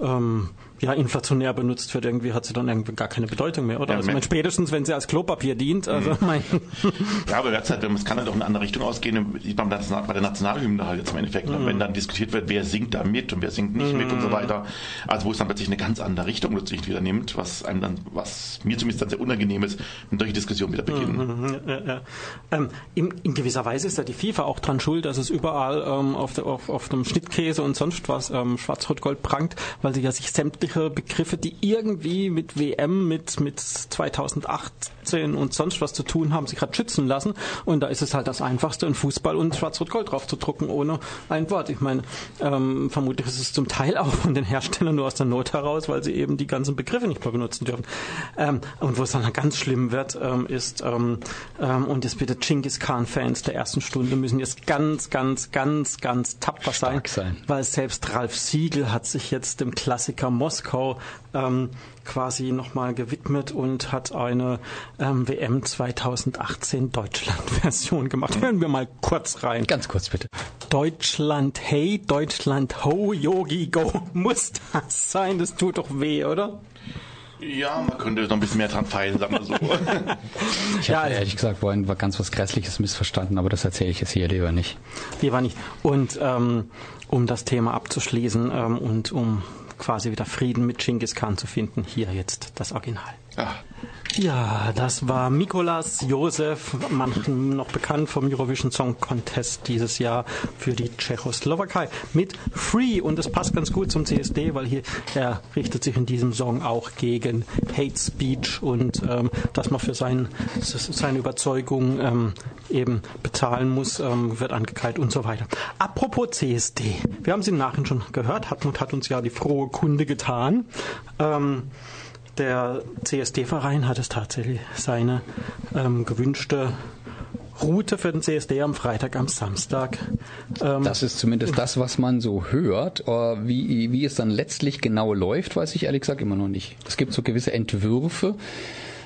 ähm, ja, inflationär benutzt wird, irgendwie hat sie dann irgendwie gar keine Bedeutung mehr, oder? Ja, also mein, spätestens, wenn sie als Klopapier dient, also mhm. mein [LAUGHS] Ja, aber es kann halt auch in eine andere Richtung ausgehen, bei der Nationalhymne halt jetzt im Endeffekt, mhm. wenn dann diskutiert wird, wer singt da mit und wer singt nicht mhm. mit und so mhm. weiter. Also wo es dann plötzlich eine ganz andere Richtung plötzlich wieder nimmt, was einem dann, was mir zumindest dann sehr unangenehm ist, wenn solche Diskussionen wieder beginnen. Mhm. Ja, ja. Ähm, in, in, gewisser Weise ist ja die FIFA auch dran schuld, dass es überall ähm, auf, auf, auf dem Schnittkäse und sonst was ähm, Schwarz-Rot-Gold prangt, weil sie ja sich sämtlich sämtliche Begriffe, die irgendwie mit WM, mit, mit 2018 und sonst was zu tun haben, sich gerade schützen lassen. Und da ist es halt das Einfachste, in Fußball und Schwarz-Rot-Gold drauf zu drucken, ohne ein Wort. Ich meine, ähm, vermutlich ist es zum Teil auch von den Herstellern nur aus der Not heraus, weil sie eben die ganzen Begriffe nicht mehr benutzen dürfen. Ähm, und wo es dann ganz schlimm wird, ähm, ist, ähm, ähm, und jetzt bitte Genghis Khan-Fans der ersten Stunde müssen jetzt ganz, ganz, ganz, ganz tapfer sein, sein, weil selbst Ralf Siegel hat sich jetzt dem Klassiker Moskau Moskau ähm, quasi nochmal gewidmet und hat eine ähm, WM 2018 Deutschland-Version gemacht. Hören wir mal kurz rein. Ganz kurz bitte. Deutschland, hey, Deutschland, ho, Yogi, go. [LAUGHS] Muss das sein? Das tut doch weh, oder? Ja, man könnte noch ein bisschen mehr dran feilen, sagen wir so. [LAUGHS] ich habe ja, ehrlich gesagt vorhin war ganz was Grässliches missverstanden, aber das erzähle ich jetzt hier lieber nicht. Lieber nicht. Und ähm, um das Thema abzuschließen ähm, und um quasi wieder Frieden mit Genghis Khan zu finden. Hier jetzt das Original. Ach. Ja, das war Mikolas Josef, manchen noch bekannt vom Eurovision Song Contest dieses Jahr für die Tschechoslowakei mit Free und es passt ganz gut zum CSD, weil hier er richtet sich in diesem Song auch gegen Hate Speech und ähm, dass man für sein, seine Überzeugung ähm, eben bezahlen muss, ähm, wird angekeilt und so weiter. Apropos CSD, wir haben es im Nachhinein schon gehört, Hartmut hat uns ja die frohe Kunde getan. Ähm, der CSD-Verein hat es tatsächlich seine ähm, gewünschte Route für den CSD am Freitag, am Samstag. Ähm, das ist zumindest das, was man so hört. Äh, wie, wie es dann letztlich genau läuft, weiß ich ehrlich gesagt immer noch nicht. Es gibt so gewisse Entwürfe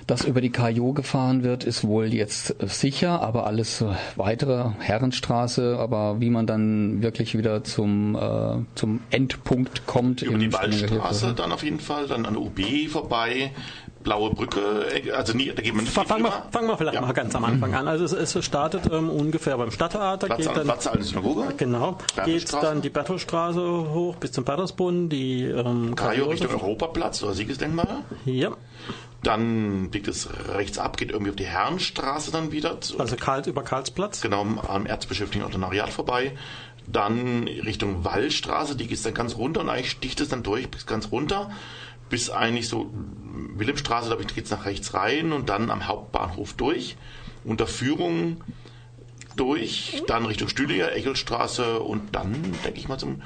dass über die KJO gefahren wird, ist wohl jetzt sicher, aber alles weitere Herrenstraße, aber wie man dann wirklich wieder zum, äh, zum Endpunkt kommt. Über die Waldstraße dann auf jeden Fall, dann an UB vorbei, Blaue Brücke, also nie, da geht man nicht Fangen wir, fangen wir vielleicht ja. mal ganz am Anfang an. Also es, es startet ähm, ungefähr beim Stadttheater. Platz, geht dann, Platz an Synagoge. Genau. Geht dann die Bertolstraße hoch bis zum Bertelsbund, die ähm, Kajo Richtung Europaplatz oder Siegesdenkmal. Ja. Dann biegt es rechts ab, geht irgendwie auf die Herrenstraße dann wieder. Also Karl, über Karlsplatz? Genau, am Erzbischöflichen Ordinariat vorbei. Dann Richtung Wallstraße, die geht dann ganz runter und eigentlich sticht es dann durch bis ganz runter. Bis eigentlich so Wilhelmstraße, da geht es nach rechts rein und dann am Hauptbahnhof durch. Unter Führung durch, dann Richtung Stühlinger, Echelstraße und dann, denke ich mal, zum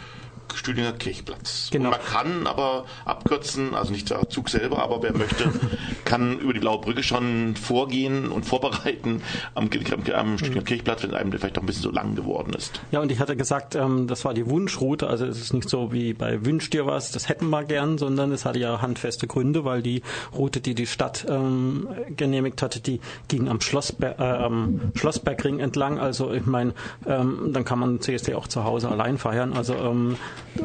Stühlinger Kirchplatz. Genau. Und man kann aber abkürzen, also nicht der Zug selber, aber wer möchte, [LAUGHS] kann über die Blaue Brücke schon vorgehen und vorbereiten am, am, am mhm. Kirchplatz, wenn einem vielleicht auch ein bisschen so lang geworden ist. Ja, und ich hatte gesagt, ähm, das war die Wunschroute, also es ist nicht so wie bei Wünsch dir was, das hätten wir gern, sondern es hatte ja handfeste Gründe, weil die Route, die die Stadt ähm, genehmigt hatte, die ging am, Schlossber äh, am Schlossbergring entlang, also ich meine, ähm, dann kann man CSD auch zu Hause allein feiern, also ähm,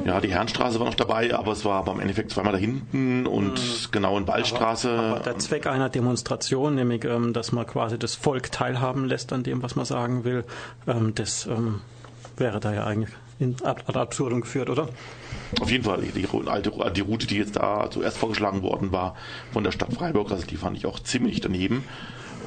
ja, die Herrenstraße war noch dabei, aber es war beim Endeffekt zweimal da hinten und mhm. genau in Ballstraße. Aber, aber der Zweck einer Demonstration, nämlich, ähm, dass man quasi das Volk teilhaben lässt an dem, was man sagen will, ähm, das ähm, wäre da ja eigentlich in ad absurdum geführt, oder? Auf jeden Fall, die, die, alte, die Route, die jetzt da zuerst vorgeschlagen worden war von der Stadt Freiburg, also die fand ich auch ziemlich daneben.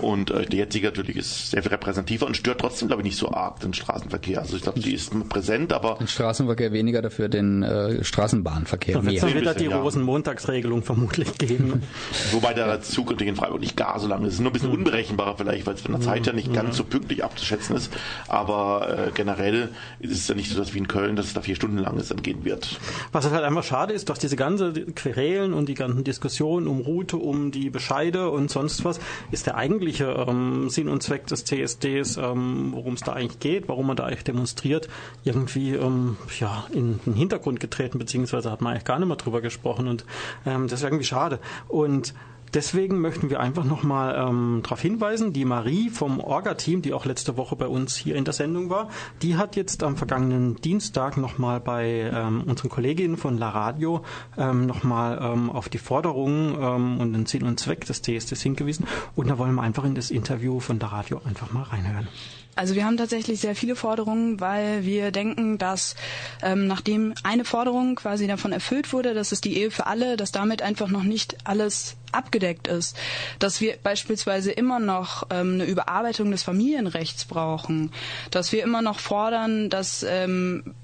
Und äh, der jetzige natürlich ist sehr viel repräsentativer und stört trotzdem, glaube ich, nicht so arg den Straßenverkehr. Also ich glaube, die ist präsent, aber... Den Straßenverkehr weniger, dafür den äh, Straßenbahnverkehr. Dann wird es die ja. Rosenmontagsregelung vermutlich geben. [LAUGHS] Wobei der Zug natürlich in Freiburg nicht gar so lang ist. Es ist nur ein bisschen hm. unberechenbarer vielleicht, weil es von der Zeit her nicht ganz hm. so pünktlich abzuschätzen ist. Aber äh, generell ist es ja nicht so, dass wie in Köln, dass es da vier Stunden lang ist, dann gehen wird. Was halt einmal schade ist, durch diese ganze Querelen und die ganzen Diskussionen um Route, um die Bescheide und sonst was, ist der eigentlich eigentliche ähm, Sinn und Zweck des CSDs, ähm, worum es da eigentlich geht, warum man da eigentlich demonstriert, irgendwie ähm, ja, in den Hintergrund getreten, beziehungsweise hat man eigentlich gar nicht mehr drüber gesprochen und ähm, das ist irgendwie schade. Und Deswegen möchten wir einfach nochmal ähm, darauf hinweisen, die Marie vom Orga-Team, die auch letzte Woche bei uns hier in der Sendung war, die hat jetzt am vergangenen Dienstag nochmal bei ähm, unseren Kolleginnen von La Radio ähm, nochmal ähm, auf die Forderungen ähm, und den Sinn und Zweck des TSDs hingewiesen. Und da wollen wir einfach in das Interview von La Radio einfach mal reinhören. Also wir haben tatsächlich sehr viele Forderungen, weil wir denken, dass ähm, nachdem eine Forderung quasi davon erfüllt wurde, das ist die Ehe für alle, dass damit einfach noch nicht alles abgedeckt ist. Dass wir beispielsweise immer noch ähm, eine Überarbeitung des Familienrechts brauchen, dass wir immer noch fordern, dass ähm,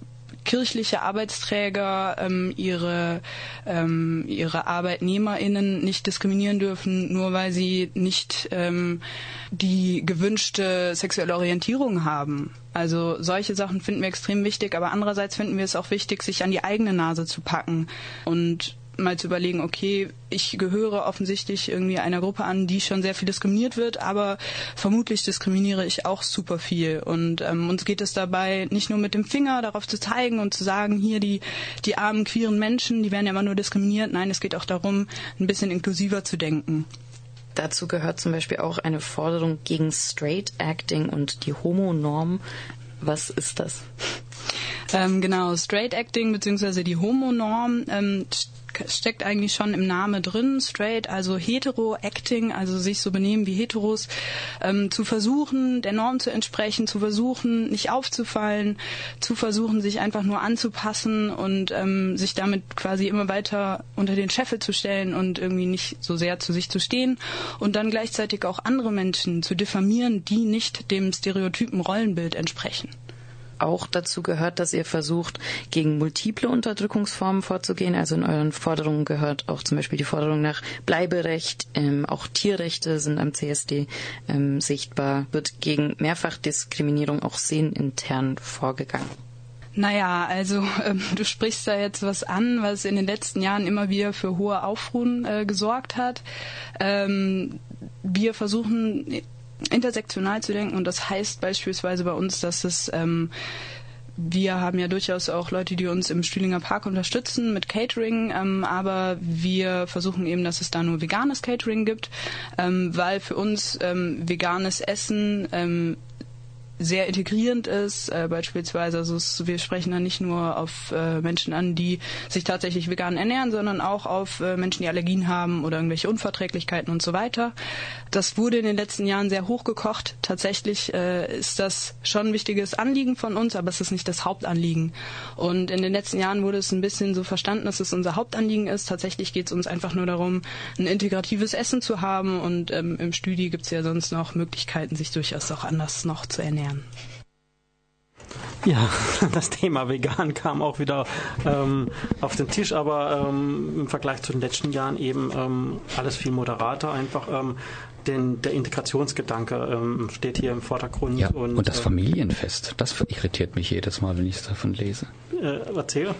kirchliche Arbeitsträger ähm, ihre, ähm, ihre ArbeitnehmerInnen nicht diskriminieren dürfen, nur weil sie nicht ähm, die gewünschte sexuelle Orientierung haben. Also solche Sachen finden wir extrem wichtig, aber andererseits finden wir es auch wichtig, sich an die eigene Nase zu packen und mal zu überlegen, okay, ich gehöre offensichtlich irgendwie einer Gruppe an, die schon sehr viel diskriminiert wird, aber vermutlich diskriminiere ich auch super viel. Und ähm, uns geht es dabei nicht nur mit dem Finger darauf zu zeigen und zu sagen, hier die, die armen queeren Menschen, die werden ja immer nur diskriminiert. Nein, es geht auch darum, ein bisschen inklusiver zu denken. Dazu gehört zum Beispiel auch eine Forderung gegen Straight Acting und die Homo-Norm. Was ist das? Ähm, genau, Straight Acting bzw. die Homo-Norm ähm, steckt eigentlich schon im Namen drin, straight, also hetero-acting, also sich so benehmen wie Heteros, ähm, zu versuchen, der Norm zu entsprechen, zu versuchen, nicht aufzufallen, zu versuchen, sich einfach nur anzupassen und ähm, sich damit quasi immer weiter unter den Scheffel zu stellen und irgendwie nicht so sehr zu sich zu stehen und dann gleichzeitig auch andere Menschen zu diffamieren, die nicht dem stereotypen Rollenbild entsprechen auch dazu gehört, dass ihr versucht, gegen multiple Unterdrückungsformen vorzugehen. Also in euren Forderungen gehört auch zum Beispiel die Forderung nach Bleiberecht. Ähm, auch Tierrechte sind am CSD ähm, sichtbar. Wird gegen Mehrfachdiskriminierung auch sehnintern vorgegangen. Naja, also ähm, du sprichst da jetzt was an, was in den letzten Jahren immer wieder für hohe Aufruhen äh, gesorgt hat. Ähm, wir versuchen intersektional zu denken. Und das heißt beispielsweise bei uns, dass es ähm, wir haben ja durchaus auch Leute, die uns im Stühlinger Park unterstützen mit Catering, ähm, aber wir versuchen eben, dass es da nur veganes Catering gibt, ähm, weil für uns ähm, veganes Essen ähm, sehr integrierend ist, äh, beispielsweise, also es, wir sprechen da nicht nur auf äh, Menschen an, die sich tatsächlich vegan ernähren, sondern auch auf äh, Menschen, die Allergien haben oder irgendwelche Unverträglichkeiten und so weiter. Das wurde in den letzten Jahren sehr hochgekocht. Tatsächlich äh, ist das schon ein wichtiges Anliegen von uns, aber es ist nicht das Hauptanliegen. Und in den letzten Jahren wurde es ein bisschen so verstanden, dass es unser Hauptanliegen ist. Tatsächlich geht es uns einfach nur darum, ein integratives Essen zu haben und ähm, im Studi gibt es ja sonst noch Möglichkeiten, sich durchaus auch anders noch zu ernähren ernähren. Ja, [LAUGHS] das Thema vegan kam auch wieder ähm, auf den Tisch, aber ähm, im Vergleich zu den letzten Jahren eben ähm, alles viel moderater einfach. Ähm, denn der Integrationsgedanke ähm, steht hier im Vordergrund. Ja, und, und das äh, Familienfest, das irritiert mich jedes Mal, wenn ich es davon lese. Äh, erzähl.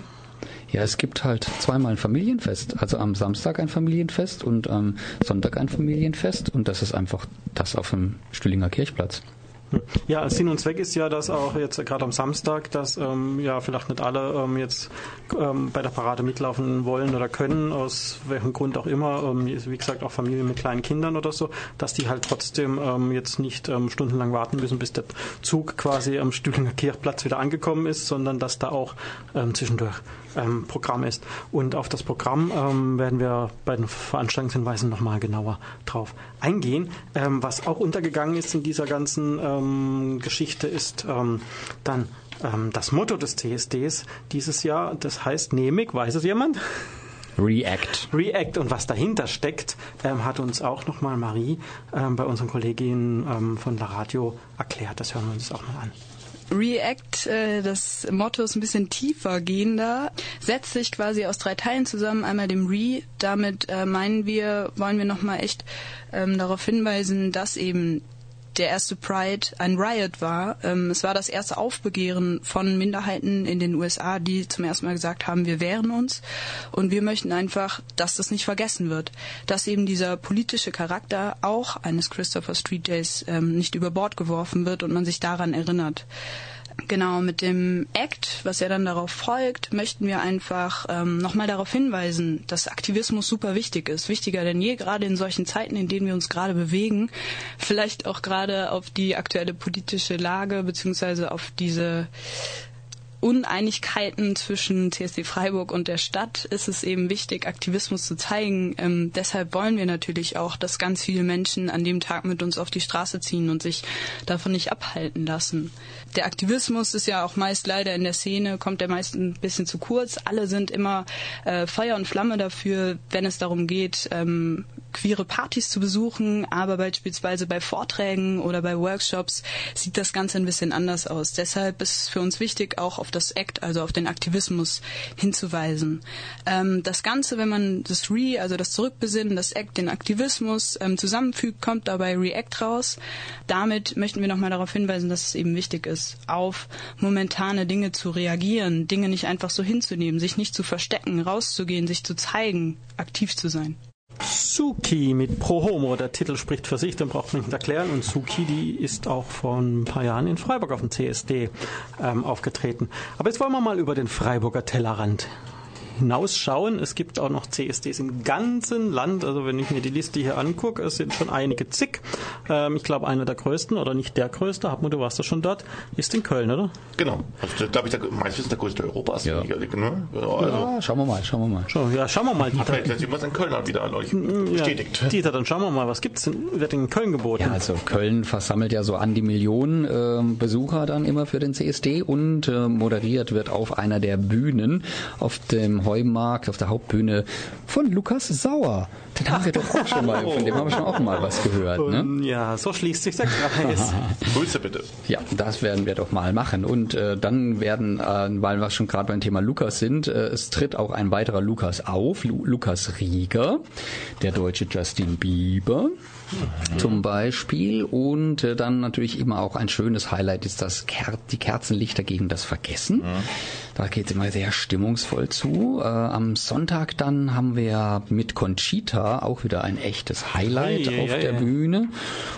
Ja, es gibt halt zweimal ein Familienfest. Also am Samstag ein Familienfest und am Sonntag ein Familienfest. Und das ist einfach das auf dem Stühlinger Kirchplatz. Ja, Sinn und Zweck ist ja, dass auch jetzt gerade am Samstag, dass ähm, ja vielleicht nicht alle ähm, jetzt ähm, bei der Parade mitlaufen wollen oder können, aus welchem Grund auch immer, ähm, wie gesagt auch Familien mit kleinen Kindern oder so, dass die halt trotzdem ähm, jetzt nicht ähm, stundenlang warten müssen, bis der Zug quasi am Stühlinger Kirchplatz wieder angekommen ist, sondern dass da auch zwischendurch Programm ist. Und auf das Programm werden wir bei den Veranstaltungshinweisen nochmal genauer drauf eingehen. Was auch untergegangen ist in dieser ganzen ähm, Geschichte ist ähm, dann ähm, das Motto des CSDs dieses Jahr. Das heißt nämlich, weiß es jemand? React. React und was dahinter steckt, ähm, hat uns auch nochmal Marie ähm, bei unseren Kolleginnen ähm, von La Radio erklärt. Das hören wir uns auch mal an. React, äh, das Motto ist ein bisschen tiefer gehender, setzt sich quasi aus drei Teilen zusammen. Einmal dem Re, damit äh, meinen wir, wollen wir nochmal echt ähm, darauf hinweisen, dass eben der erste Pride ein Riot war. Ähm, es war das erste Aufbegehren von Minderheiten in den USA, die zum ersten Mal gesagt haben, wir wehren uns. Und wir möchten einfach, dass das nicht vergessen wird. Dass eben dieser politische Charakter auch eines Christopher Street Days ähm, nicht über Bord geworfen wird und man sich daran erinnert. Genau, mit dem Act, was ja dann darauf folgt, möchten wir einfach ähm, nochmal darauf hinweisen, dass Aktivismus super wichtig ist. Wichtiger denn je, gerade in solchen Zeiten, in denen wir uns gerade bewegen. Vielleicht auch gerade auf die aktuelle politische Lage beziehungsweise auf diese Uneinigkeiten zwischen CSD Freiburg und der Stadt ist es eben wichtig, Aktivismus zu zeigen. Ähm, deshalb wollen wir natürlich auch, dass ganz viele Menschen an dem Tag mit uns auf die Straße ziehen und sich davon nicht abhalten lassen. Der Aktivismus ist ja auch meist leider in der Szene, kommt der meist ein bisschen zu kurz. Alle sind immer äh, Feuer und Flamme dafür, wenn es darum geht, ähm, queere Partys zu besuchen, aber beispielsweise bei Vorträgen oder bei Workshops sieht das Ganze ein bisschen anders aus. Deshalb ist es für uns wichtig, auch auf das Act, also auf den Aktivismus hinzuweisen. Ähm, das Ganze, wenn man das Re, also das Zurückbesinnen, das Act, den Aktivismus ähm, zusammenfügt, kommt dabei React raus. Damit möchten wir nochmal darauf hinweisen, dass es eben wichtig ist, auf momentane Dinge zu reagieren, Dinge nicht einfach so hinzunehmen, sich nicht zu verstecken, rauszugehen, sich zu zeigen, aktiv zu sein. Suki mit Pro Homo. Der Titel spricht für sich, den braucht man nicht erklären. Und Suki, die ist auch vor ein paar Jahren in Freiburg auf dem CSD ähm, aufgetreten. Aber jetzt wollen wir mal über den Freiburger Tellerrand hinausschauen. Es gibt auch noch CSDs im ganzen Land. Also wenn ich mir die Liste hier angucke, es sind schon einige zig. Ähm, ich glaube, einer der größten oder nicht der größte, Hartmut, du warst ja schon dort, ist in Köln, oder? Genau. Also, glaube ich, der, meistens der größte Europas. Ja. Ne? Also, ja, schauen wir mal, schauen wir mal. Schon, ja, schauen wir mal. Dieter. Vielleicht sehen wir es in Köln wieder an euch bestätigt. Ja, Dieter, dann schauen wir mal, was gibt's denn, wird in Köln geboten? Ja, also Köln versammelt ja so an die Millionen äh, Besucher dann immer für den CSD und äh, moderiert wird auf einer der Bühnen auf dem Heumarkt, auf der Hauptbühne von Lukas Sauer. Den haben wir doch auch schon mal, von dem haben wir schon auch mal was gehört. Ne? Ja, so schließt sich der Kreis. [LAUGHS] Grüße bitte. Ja, das werden wir doch mal machen. Und äh, dann werden, äh, weil wir schon gerade beim Thema Lukas sind, äh, es tritt auch ein weiterer Lukas auf, Lu Lukas Rieger, der deutsche Justin Bieber. Mhm. Zum Beispiel und äh, dann natürlich immer auch ein schönes Highlight ist das Ker die Kerzenlichter gegen das Vergessen. Mhm. Da geht es immer sehr stimmungsvoll zu. Äh, am Sonntag dann haben wir mit Conchita auch wieder ein echtes Highlight ei, auf ei, der ei. Bühne.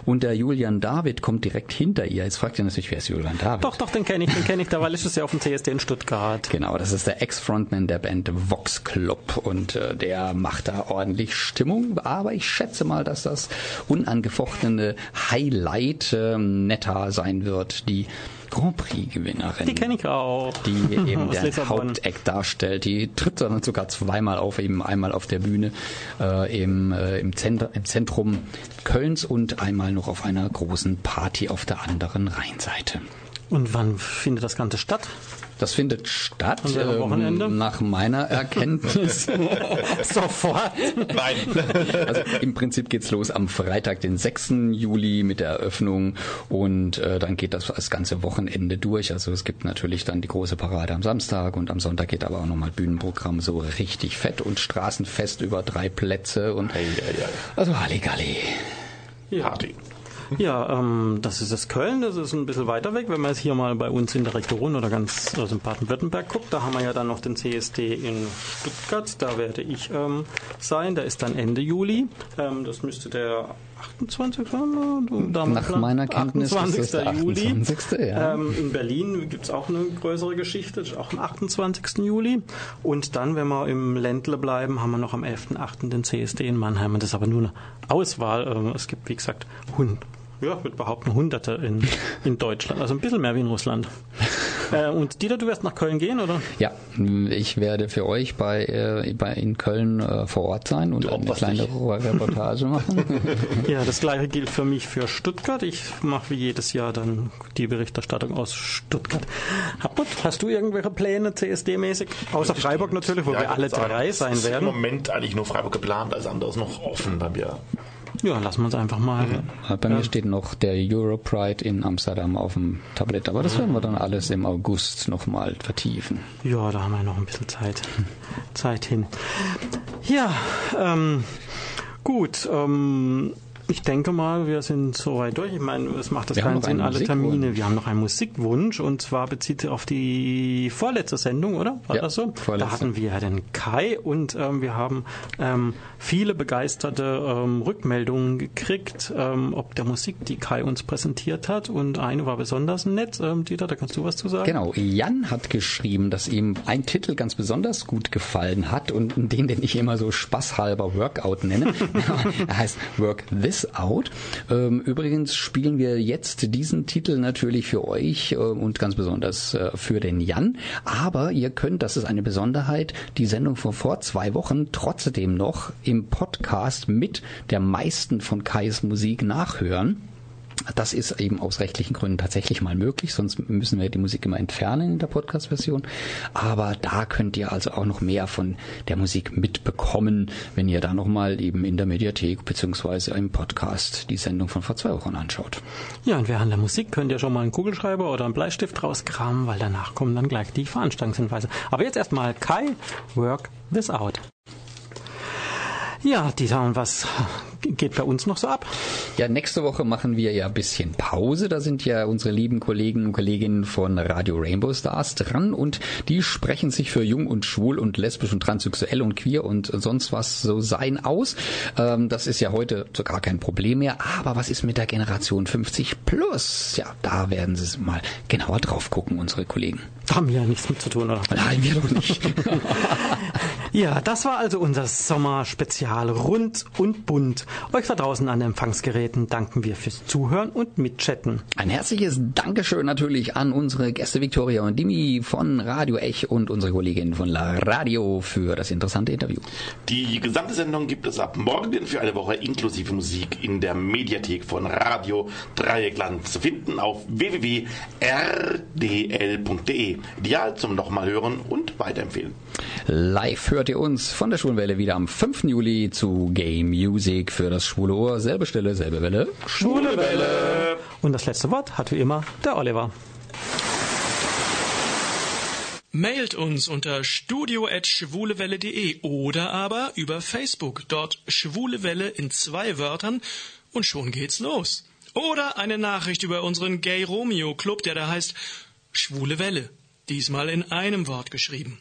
Und der Julian David kommt direkt hinter ihr. Jetzt fragt ihr natürlich, wer ist Julian David? Doch, doch, den kenne ich, den kenne ich, da war letztes Jahr auf dem CSD in Stuttgart. Genau, das ist der Ex-Frontman der Band Vox Club und äh, der macht da ordentlich Stimmung. Aber ich schätze mal, dass das unangefochtene Highlight ähm, netter sein wird. Die Grand Prix-Gewinnerin. Die kenne ich auch. Die [LAUGHS] eben Lissabon. Haupteck darstellt. Die tritt dann sogar zweimal auf, eben einmal auf der Bühne äh, im, äh, im, Zentr im Zentrum Kölns und einmal noch auf einer großen Party auf der anderen Rheinseite. Und wann findet das Ganze statt? Das findet statt ähm, Wochenende? nach meiner Erkenntnis. [LAUGHS] Sofort. Nein. Also im Prinzip geht's los am Freitag, den 6. Juli mit der Eröffnung und äh, dann geht das das ganze Wochenende durch. Also es gibt natürlich dann die große Parade am Samstag und am Sonntag geht aber auch nochmal Bühnenprogramm so richtig fett und Straßenfest über drei Plätze und Ei, ei, ei. also Halligalli. Ja. Party. Ja, ähm, das ist das Köln, das ist ein bisschen weiter weg. Wenn man jetzt hier mal bei uns in der Region oder ganz also in Baden-Württemberg guckt, da haben wir ja dann noch den CSD in Stuttgart. Da werde ich ähm, sein. Der ist dann Ende Juli. Ähm, das müsste der 28. sein. Nach meiner Kenntnis 28. ist es der Juli. 28. Ja. Ähm, in Berlin gibt es auch eine größere Geschichte, das ist auch am 28. Juli. Und dann, wenn wir im Ländle bleiben, haben wir noch am 11.8. den CSD in Mannheim. Und das ist aber nur eine Auswahl. Ähm, Es gibt, wie gesagt, Hund. Ja, ich würde behaupten, Hunderte in, in Deutschland. Also ein bisschen mehr wie in Russland. [LAUGHS] Äh, und Dieter, du wirst nach Köln gehen, oder? Ja, ich werde für euch bei, äh, bei in Köln äh, vor Ort sein und eine kleine Reportage machen. [LAUGHS] Ja, das gleiche gilt für mich für Stuttgart. Ich mache wie jedes Jahr dann die Berichterstattung aus Stuttgart. Hartmut, hast du irgendwelche Pläne CSD-mäßig? Außer Freiburg natürlich, wo Ja, wir alle ich sagen, drei es sein ist Im werden. Moment eigentlich nur Freiburg geplant, alles andere ist noch offen bei mir. Ja, lassen wir uns einfach mal. Äh, Bei mir steht noch der Europride in Amsterdam auf dem Tablett, aber das werden wir dann alles im August nochmal vertiefen. Ja, da haben wir noch ein bisschen Zeit, Zeit hin. Ja, ähm, gut. Ähm, ich denke mal, wir sind soweit durch. Ich meine, es macht das Wir keinen Sinn, alle. Termine. Wir haben noch einen Musikwunsch und zwar bezieht sich auf die vorletzte Sendung, oder? War Ja, das so? vorletzte. Da hatten wir ja den Kai und ähm, wir haben ähm, viele begeisterte ähm, Rückmeldungen gekriegt, ähm, ob der Musik, die Kai uns präsentiert hat. Und eine war besonders nett. Ähm, Dieter, da kannst du was zu sagen? Genau, Jan hat geschrieben, dass ihm ein Titel ganz besonders gut gefallen hat und den, den ich immer so spaßhalber Workout nenne. [LAUGHS] er heißt Work This Out. Ähm, übrigens spielen wir jetzt diesen Titel natürlich für euch äh, und ganz besonders äh, für den Jan. Aber ihr könnt, das ist eine Besonderheit, die Sendung von vor zwei Wochen trotzdem noch im Podcast mit der meisten von Kais Musik nachhören. Das ist eben aus rechtlichen Gründen tatsächlich mal möglich, sonst müssen wir die Musik immer entfernen in der Podcast-Version. Aber da könnt ihr also auch noch mehr von der Musik mitbekommen, wenn ihr da nochmal eben in der Mediathek beziehungsweise im Podcast die Sendung von vor zwei Wochen anschaut. Ja, und während der Musik könnt ihr schon mal einen Kugelschreiber oder einen Bleistift rauskramen, weil danach kommen dann gleich die Veranstaltungshinweise. Aber jetzt erstmal Kai, work this out. Ja, Dieter, und was geht bei uns noch so ab? Ja, nächste Woche machen wir ja ein bisschen Pause. Da sind ja unsere lieben Kollegen und Kolleginnen von Radio Rainbow Stars dran und die sprechen sich für jung und schwul und lesbisch und transsexuell und queer und sonst was so sein aus. Ähm, das ist ja heute so gar kein Problem mehr. Aber was ist mit der Generation 50 plus? Ja, da werden sie mal genauer drauf gucken, unsere Kollegen. Da haben wir ja nichts mit zu tun, oder? Nein, wir doch nicht. [LAUGHS] Ja, das war also unser Sommerspezial rund und bunt. Euch da draußen an den Empfangsgeräten danken wir fürs Zuhören und Mitchatten. Ein herzliches Dankeschön natürlich an unsere Gäste Victoria und Dimi von Radio Ech und unsere Kollegin von La Radio für das interessante Interview. Die gesamte Sendung gibt es ab morgen für eine Woche inklusive Musik in der Mediathek von Radio Dreieckland zu finden auf www.rdl.de. Ideal zum nochmal hören und weiterempfehlen. Live hört ihr uns von der Schwulenwelle wieder am 5. Juli zu Game Music für das schwule Ohr. Selbe Stelle, selbe Welle. Schwule Welle. Und das letzte Wort hat wie immer der Oliver. Mailt uns unter studio.schwulewelle.de oder aber über Facebook. Dort Schwule Welle in zwei Wörtern und schon geht's los. Oder eine Nachricht über unseren Gay Romeo Club, der da heißt Schwule Welle. Diesmal in einem Wort geschrieben.